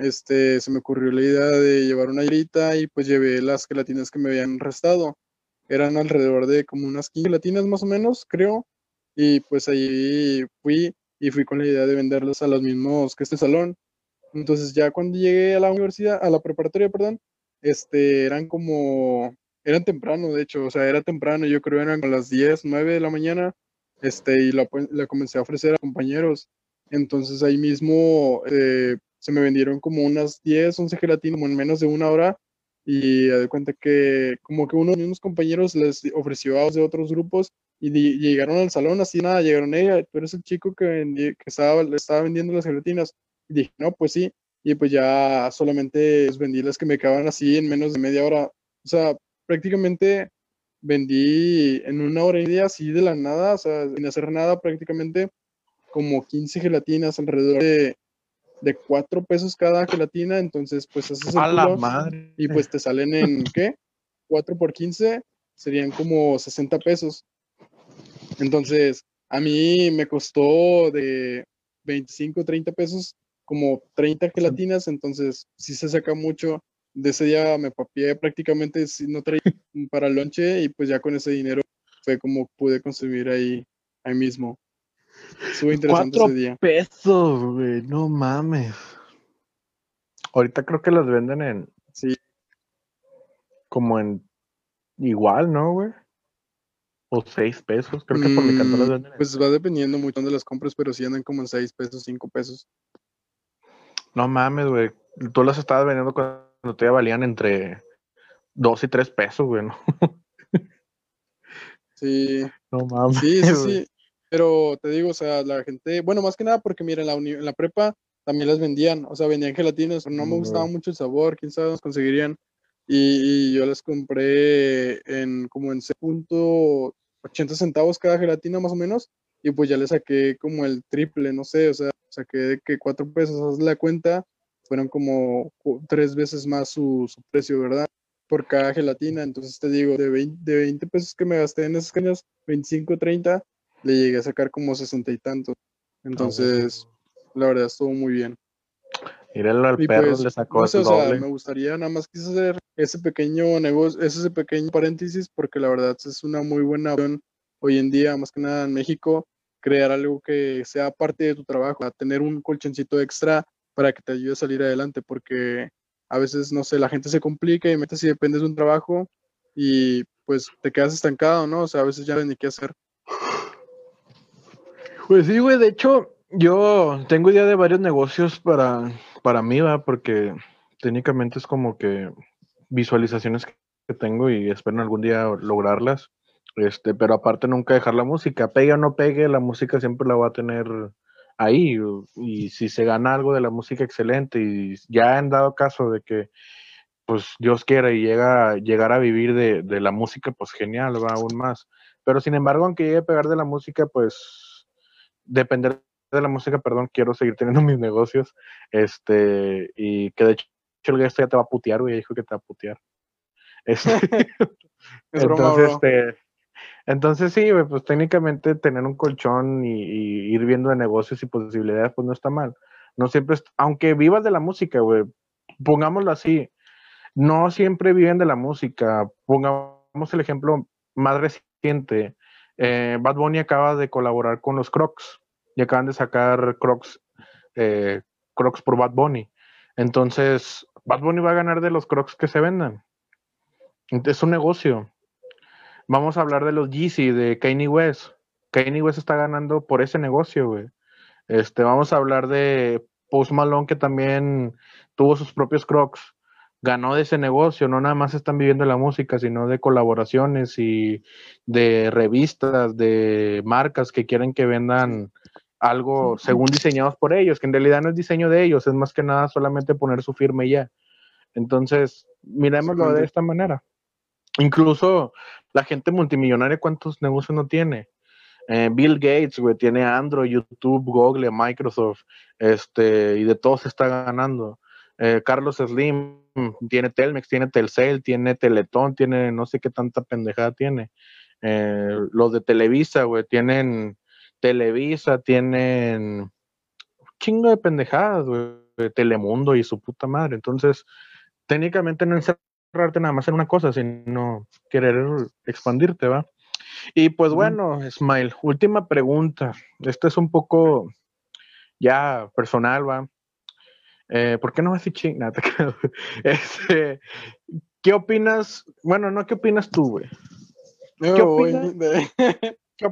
este, se me ocurrió la idea de llevar una hirita y pues llevé las gelatinas que me habían restado. Eran alrededor de como unas 15 gelatinas más o menos, creo. Y pues ahí fui y fui con la idea de venderlos a los mismos que este salón. Entonces ya cuando llegué a la universidad, a la preparatoria, perdón, este, eran como, eran temprano, de hecho, o sea, era temprano, yo creo eran como las 10, 9 de la mañana, este, y la, la comencé a ofrecer a compañeros. Entonces ahí mismo eh, se me vendieron como unas 10, 11 gelatinas como en menos de una hora y de cuenta que como que uno de mis compañeros les ofreció a de otros grupos y llegaron al salón así nada, llegaron, ella, tú eres el chico que, que estaba, estaba vendiendo las gelatinas. Y dije, no, pues sí. Y pues ya solamente vendí las que me quedaban así en menos de media hora. O sea, prácticamente vendí en una hora y media así de la nada, o sea, sin hacer nada prácticamente, como 15 gelatinas alrededor de, de 4 pesos cada gelatina. Entonces, pues haces A la madre. Y pues te salen en, ¿qué? 4 por 15 serían como 60 pesos. Entonces, a mí me costó de 25, 30 pesos como 30 gelatinas, entonces sí se saca mucho. De ese día me papié prácticamente, si no traía para el lonche y pues ya con ese dinero fue como pude consumir ahí, ahí mismo. Estuvo interesante ese día. pesos, güey, no mames. Ahorita creo que las venden en. Sí. Como en. Igual, ¿no, güey? O seis pesos, creo que por mi canto las mm, venden. Pues va dependiendo mucho de las compras, pero sí andan como en seis pesos, cinco pesos. No mames, güey. Tú las estabas vendiendo cuando te valían entre dos y tres pesos, güey, ¿no? sí. No mames. Sí, sí, sí. Pero te digo, o sea, la gente, bueno, más que nada porque mira, en la, en la prepa también las vendían, o sea, vendían gelatinas, pero no me gustaba mucho el sabor, quién sabe, nos conseguirían. Y, yo las compré en como en 80 centavos cada gelatina más o menos, y pues ya le saqué como el triple, no sé, o sea, saqué que cuatro pesos, haz la cuenta, fueron como tres veces más su, precio, ¿verdad? Por cada gelatina, entonces te digo, de 20, de 20 pesos que me gasté en esas cañas, 25, 30, le llegué a sacar como sesenta y tantos. Entonces, la verdad, estuvo muy bien. Mírenlo al perro, pues, le sacó no sé, o sea, me gustaría nada más quise hacer ese pequeño negocio, ese pequeño paréntesis, porque la verdad es una muy buena opción hoy en día, más que nada en México, crear algo que sea parte de tu trabajo, tener un colchoncito extra para que te ayude a salir adelante, porque a veces, no sé, la gente se complica y metes si dependes de un trabajo y pues te quedas estancado, ¿no? O sea, a veces ya no ni qué hacer. Pues sí, güey, de hecho, yo tengo idea de varios negocios para, para mí, va, porque técnicamente es como que visualizaciones que tengo y espero algún día lograrlas. Este, pero aparte nunca dejar la música, pegue o no pegue, la música siempre la va a tener ahí. Y si se gana algo de la música, excelente. Y ya han dado caso de que, pues Dios quiera y llega llegar a vivir de, de la música, pues genial, va aún más. Pero sin embargo, aunque llegue a pegar de la música, pues depender de la música, perdón, quiero seguir teniendo mis negocios. Este, y que de hecho el gesto ya te va a putear, güey, dijo que te va a putear. Este, entonces, este, entonces sí, pues técnicamente tener un colchón y, ir viendo de negocios y posibilidades, pues no está mal. No siempre, aunque vivas de la música, güey, pongámoslo así, no siempre viven de la música. Pongamos el ejemplo más reciente. Eh, Bad Bunny acaba de colaborar con los Crocs y acaban de sacar Crocs, eh, Crocs por Bad Bunny. Entonces, Bad Bunny va a ganar de los Crocs que se vendan. Es un negocio. Vamos a hablar de los Yeezy, de Kanye West. Kanye West está ganando por ese negocio, güey. Este, vamos a hablar de Post Malone, que también tuvo sus propios Crocs ganó de ese negocio, no nada más están viviendo la música, sino de colaboraciones y de revistas, de marcas que quieren que vendan algo según diseñados por ellos, que en realidad no es diseño de ellos, es más que nada solamente poner su firma y ya. Entonces, miremoslo de esta manera. Incluso la gente multimillonaria, ¿cuántos negocios no tiene? Eh, Bill Gates, güey, tiene Android, YouTube, Google, Microsoft, este, y de todos está ganando. Eh, Carlos Slim tiene Telmex, tiene Telcel, tiene Teletón, tiene no sé qué tanta pendejada tiene. Eh, los de Televisa, güey, tienen Televisa, tienen chingo de pendejadas, güey, Telemundo y su puta madre. Entonces, técnicamente no encerrarte nada más en una cosa, sino querer expandirte, ¿va? Y pues bueno, Smile, última pregunta. Esta es un poco ya personal, ¿va? Eh, ¿Por qué no vas a decir este, ¿Qué opinas? Bueno, no, ¿qué opinas tú, güey? ¿Qué, opina, ¿Qué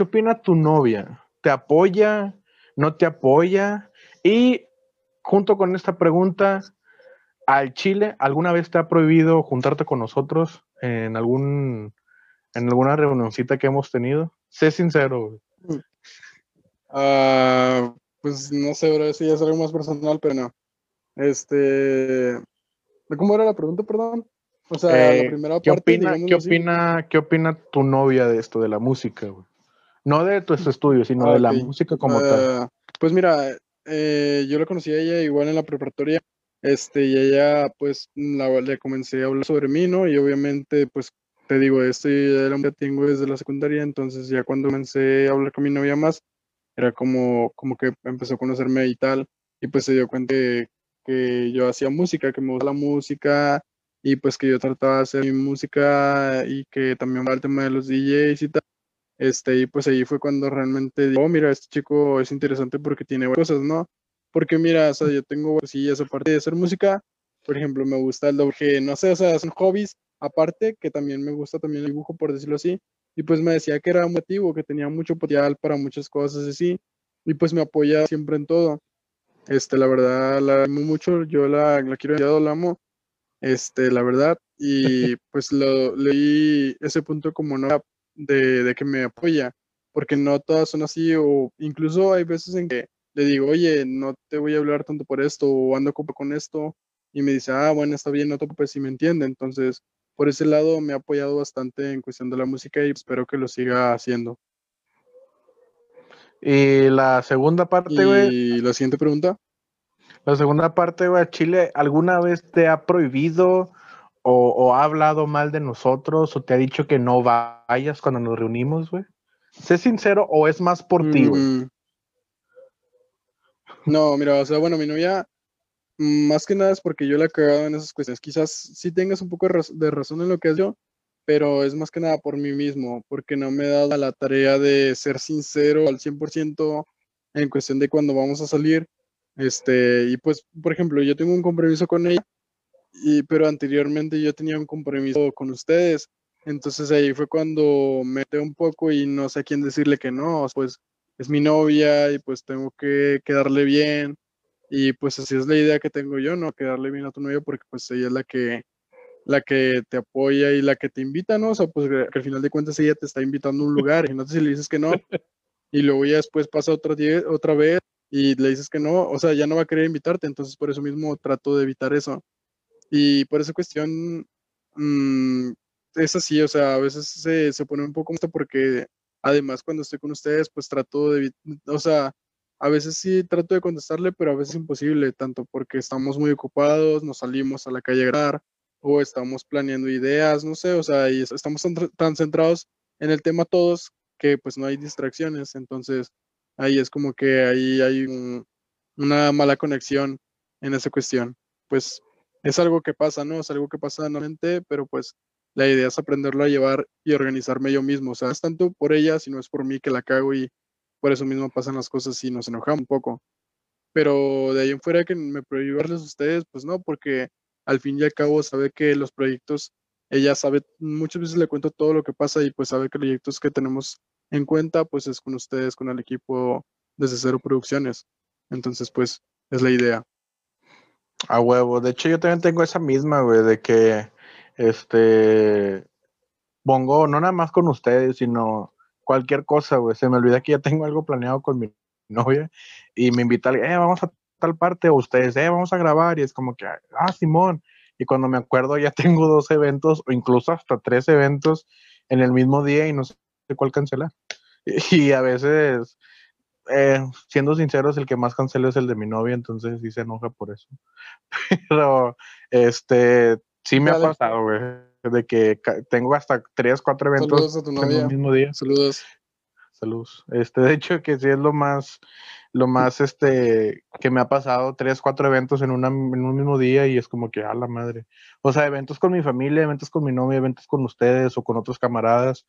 opina tu novia? ¿Te apoya? ¿No te apoya? Y junto con esta pregunta, ¿al Chile alguna vez te ha prohibido juntarte con nosotros en algún en alguna reunioncita que hemos tenido? Sé sincero. Ah, pues no sé, ahora si ya es algo más personal, pero no. Este, ¿cómo era la pregunta, perdón? O sea, la eh, primera ¿qué parte. Opina, ¿qué, opina, ¿Qué opina tu novia de esto, de la música, güey? No de tus estudios, sino de la música como tal. Ah, pues mira, eh, yo la conocí a ella igual en la preparatoria, este, y ella, pues, la, le comencé a hablar sobre mí, ¿no? Y obviamente, pues, te digo, este la que tengo desde la secundaria, entonces ya cuando comencé a hablar con mi novia más, era como, como que empezó a conocerme y tal, y pues se dio cuenta que, yo hacía música, que me gusta la música, y pues que yo trataba de hacer mi música y que también va el tema de los DJs y tal. Este, y pues ahí fue cuando realmente digo, oh, mira, este chico es interesante porque tiene cosas, ¿no? Porque mira, o sea, yo tengo cosillas aparte de hacer música, por ejemplo, me gusta el doble, no sé, o sea, son hobbies aparte, que también me gusta también el dibujo, por decirlo así, y pues me decía que era motivo, que tenía mucho potencial para muchas cosas así, y pues me apoya siempre en todo. Este, la verdad, la amo mucho, yo la, la quiero la amo, este, la verdad, y pues lo leí ese punto como no de, de que me apoya, porque no todas son así, o incluso hay veces en que le digo, oye, no te voy a hablar tanto por esto, o ando con esto, y me dice, ah, bueno, está bien, no te preocupes si me entiende, entonces por ese lado me ha apoyado bastante en cuestión de la música y espero que lo siga haciendo. Y la segunda parte, güey. ¿Y la siguiente pregunta? La segunda parte, güey, Chile, ¿alguna vez te ha prohibido o, ha hablado mal de nosotros o te ha dicho que no vayas cuando nos reunimos, güey? Sé sincero o es más por ti, güey. Mm. No, mira, o sea, bueno, mi novia, más que nada es porque yo la he cagado en esas cuestiones. Quizás sí tengas un poco de razón en lo que es yo, pero es más que nada por mí mismo, porque no me he dado la tarea de ser sincero al 100% en cuestión de cuando vamos a salir. Este, y pues, por ejemplo, yo tengo un compromiso con ella, y, pero anteriormente yo tenía un compromiso con ustedes. Entonces ahí fue cuando me metí un poco y no sé a quién decirle que no, pues es mi novia y pues tengo que quedarle bien. Y pues así es la idea que tengo yo, ¿no? Quedarle bien a tu novia porque pues ella es la que, la que te apoya y la que te invita, ¿no? O sea, pues que al final de cuentas ella te está invitando a un lugar y no sé si le dices que no y luego ya después pasa otra, otra vez y le dices que no, o sea, ya no va a querer invitarte, entonces por eso mismo trato de evitar eso. Y por esa cuestión, mmm, es así, o sea, a veces se, se pone un poco porque además cuando estoy con ustedes, pues trato de, o sea, a veces sí trato de contestarle, pero a veces es imposible, tanto porque estamos muy ocupados, nos salimos a la calle a grabar, o estamos planeando ideas, no sé, o sea, y estamos tan, centrados en el tema todos que pues no hay distracciones, entonces ahí es como que ahí hay una mala conexión en esa cuestión. Pues es algo que pasa, ¿no? Es algo que pasa normalmente, pero pues la idea es aprenderlo a llevar y organizarme yo mismo. O sea, es tanto por ella, sino es por mí que la cago y por eso mismo pasan las cosas y nos enojamos un poco. Pero de ahí en fuera que me prohíbarles a ustedes, pues no, porque al fin y al cabo sabe que los proyectos, ella sabe, muchas veces le cuento todo lo que pasa y pues sabe que proyectos que tenemos en cuenta, pues es con ustedes, con el equipo desde cero producciones. Entonces, pues es la idea. A huevo. De hecho, yo también tengo esa misma, güey, de que este, pongo, no nada más con ustedes, sino cualquier cosa, güey. Se me olvida que ya tengo algo planeado con mi novia y me invita, eh, vamos a tal parte, o ustedes, eh, vamos a grabar, y es como que, ah, Simón. Y cuando me acuerdo, ya tengo dos eventos, o incluso hasta tres eventos en el mismo día y no cuál cancelar. Y, a veces, eh, siendo sinceros, el que más cancela es el de mi novia, entonces sí se enoja por eso. Pero, este, Sí me ha pasado, güey. De que tengo hasta tres, cuatro eventos en el mismo día. Saludos. Saludos. Este, de hecho, que sí es lo más, lo más, este, que me ha pasado, tres, cuatro eventos en, una, en un mismo día y es como que, a la madre. O sea, eventos con mi familia, eventos con mi novia, eventos con ustedes o con otros camaradas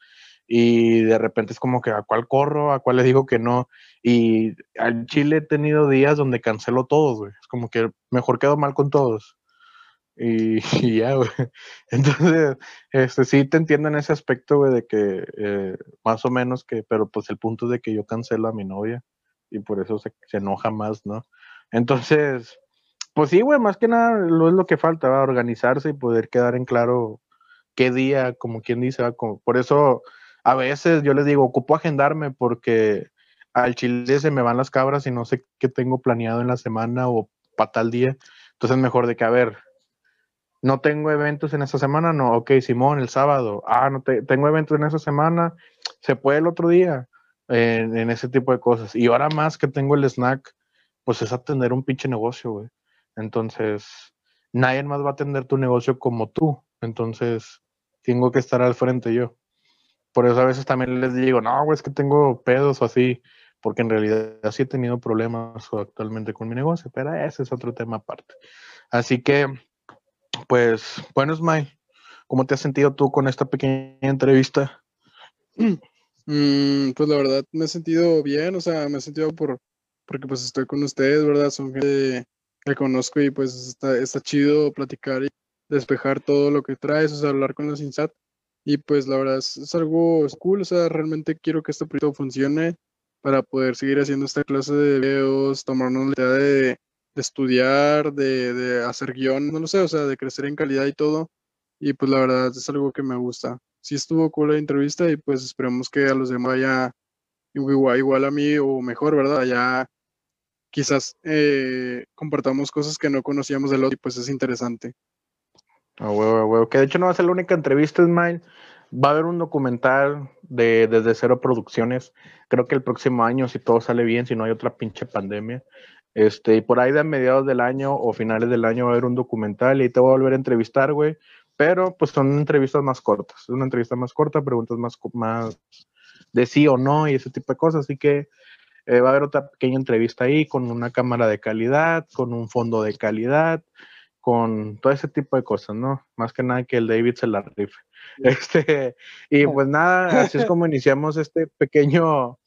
y de repente es como que a cuál corro, a cuál le digo que no. Y al Chile he tenido días donde cancelo todos, güey. Es como que mejor quedo mal con todos. Y, ya, güey. Entonces, este, sí te entiendo en ese aspecto, güey, de que eh, más o menos que, pero pues el punto es de que yo cancelo a mi novia y por eso se, enoja más, ¿no? Entonces, pues sí, güey, más que nada lo es lo que falta, ¿va? organizarse y poder quedar en claro qué día, como quien dice, ¿va? Como, por eso a veces yo les digo, ocupo agendarme porque al chile se me van las cabras y no sé qué tengo planeado en la semana o para tal día. Entonces, mejor de que, a ver, no tengo eventos en esa semana, no, ok, Simón, el sábado, ah, no te, tengo eventos en esa semana, se puede el otro día, en, ese tipo de cosas. Y ahora más que tengo el snack, pues es atender un pinche negocio, güey. Entonces, nadie más va a atender tu negocio como tú. Entonces, tengo que estar al frente yo. Por eso a veces también les digo, no, güey, es que tengo pedos o así, porque en realidad sí he tenido problemas actualmente con mi negocio, pero ese es otro tema aparte. Así que, pues, bueno, Smile, ¿cómo te has sentido tú con esta pequeña entrevista? Mm, pues la verdad me he sentido bien, o sea, me he sentido por, porque pues estoy con ustedes, ¿verdad? Son gente que conozco y pues está, está chido platicar y despejar todo lo que traes, o sea, hablar con los INSAT. Y pues la verdad es, algo cool, o sea, realmente quiero que este proyecto funcione para poder seguir haciendo esta clase de videos, tomarnos la idea de de estudiar, de, de hacer guion, no lo sé, o sea, de crecer en calidad y todo. Y pues la verdad es algo que me gusta. Sí estuvo cool la entrevista y pues esperemos que a los demás vaya igual, igual a mí o mejor, ¿verdad? Ya quizás eh, compartamos cosas que no conocíamos del otro y pues es interesante. A huevo, a huevo. Que de hecho no va a ser la única entrevista, Smile. Va a haber un documental de Desde Cero Producciones. Creo que el próximo año, si todo sale bien, si no hay otra pinche pandemia. Este, y por ahí de mediados del año o finales del año va a haber un documental y te voy a volver a entrevistar, güey. Pero pues son entrevistas más cortas. Es una entrevista más corta, preguntas más, más, de sí o no y ese tipo de cosas. Así que eh, va a haber otra pequeña entrevista ahí con una cámara de calidad, con un fondo de calidad, con todo ese tipo de cosas, ¿no? Más que nada que el David se la rife. Este, y pues nada, así es como iniciamos este pequeño,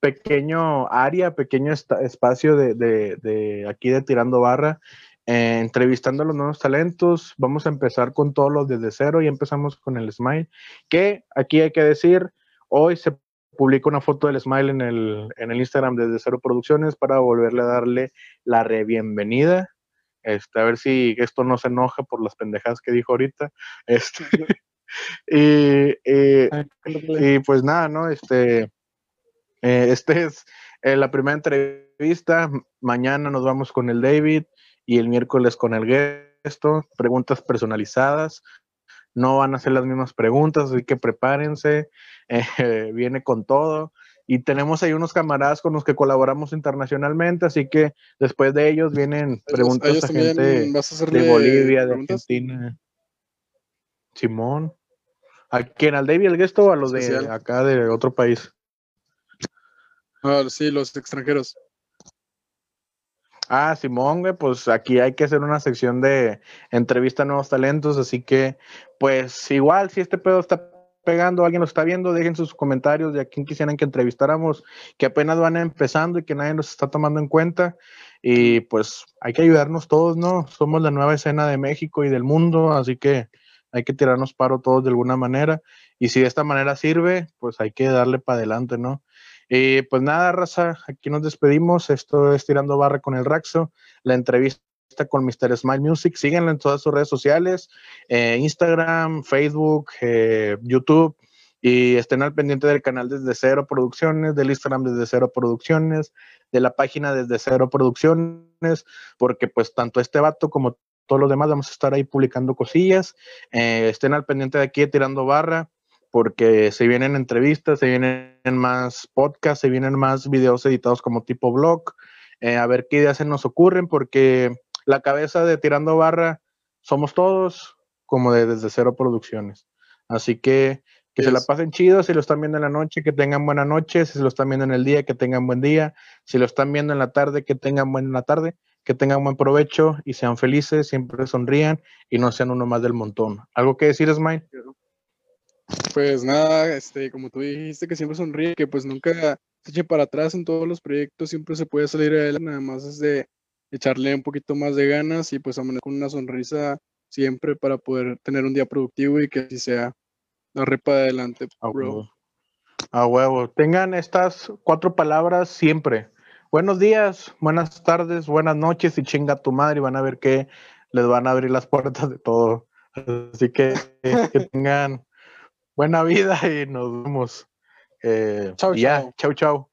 pequeño área, pequeño espacio de, de, de, aquí de Tirando Barra, eh, entrevistando a los nuevos talentos. Vamos a empezar con todos los desde cero y empezamos con el Smile, que aquí hay que decir, hoy se publica una foto del Smile en el, en el Instagram desde Cero Producciones para volverle a darle la re bienvenida. Este, a ver si esto no se enoja por las pendejadas que dijo ahorita. Este, y, y, pues nada, ¿no? Este, eh, este es eh, la primera entrevista. Mañana nos vamos con el David y el miércoles con el gesto. Preguntas personalizadas. No van a ser las mismas preguntas, así que prepárense. Eh, viene con todo. Y tenemos ahí unos camaradas con los que colaboramos internacionalmente, así que después de ellos vienen preguntas a gente de Bolivia, de Argentina. Simón. ¿A quién? ¿Al David el Gesto o a los de acá de otro país? Ah, sí, los extranjeros. Ah, Simón, güey, pues aquí hay que hacer una sección de entrevista a nuevos talentos, así que, pues igual, si este pedo está pegando, alguien lo está viendo, dejen sus comentarios de a quién quisieran que entrevistáramos, que apenas van empezando y que nadie nos está tomando en cuenta. Y pues hay que ayudarnos todos, ¿no? Somos la nueva escena de México y del mundo, así que hay que tirarnos paro todos de alguna manera. Y si de esta manera sirve, pues hay que darle para adelante, ¿no? Y pues nada, raza, aquí nos despedimos. Esto es Tirando Barra con el Raxo, la entrevista con Mr. Smile Music. Síguenlo en todas sus redes sociales, eh, Instagram, Facebook, eh, YouTube. Y estén al pendiente del canal desde Cero Producciones, del Instagram desde Cero Producciones, de la página desde Cero Producciones, porque pues tanto este vato como todos los demás vamos a estar ahí publicando cosillas. Eh, estén al pendiente de aquí tirando barra, porque se vienen entrevistas, se vienen más podcasts, se vienen más videos editados como tipo blog. a ver qué ideas se nos ocurren, porque la cabeza de Tirando Barra somos todos como de desde cero producciones. Así que que se la pasen chido, si lo están viendo en la noche, que tengan buena noche, si lo están viendo en el día, que tengan buen día, si lo están viendo en la tarde, que tengan buena tarde, que tengan buen provecho y sean felices, siempre sonrían y no sean uno más del montón. ¿Algo que decir, Smile? Pues nada, este, como tú dijiste que siempre sonríe, que pues nunca se eche para atrás en todos los proyectos, siempre se puede salir adelante, nada más es de echarle un poquito más de ganas y pues amanecer con una sonrisa siempre para poder tener un día productivo y que así sea. La repa adelante, bro. A huevo. Tengan estas cuatro palabras siempre. Buenos días, buenas tardes, buenas noches y chinga tu madre y van a ver que les van a abrir las puertas de todo. Así que que tengan buena vida y nos vemos. Eh, chau, ya, chau, chau.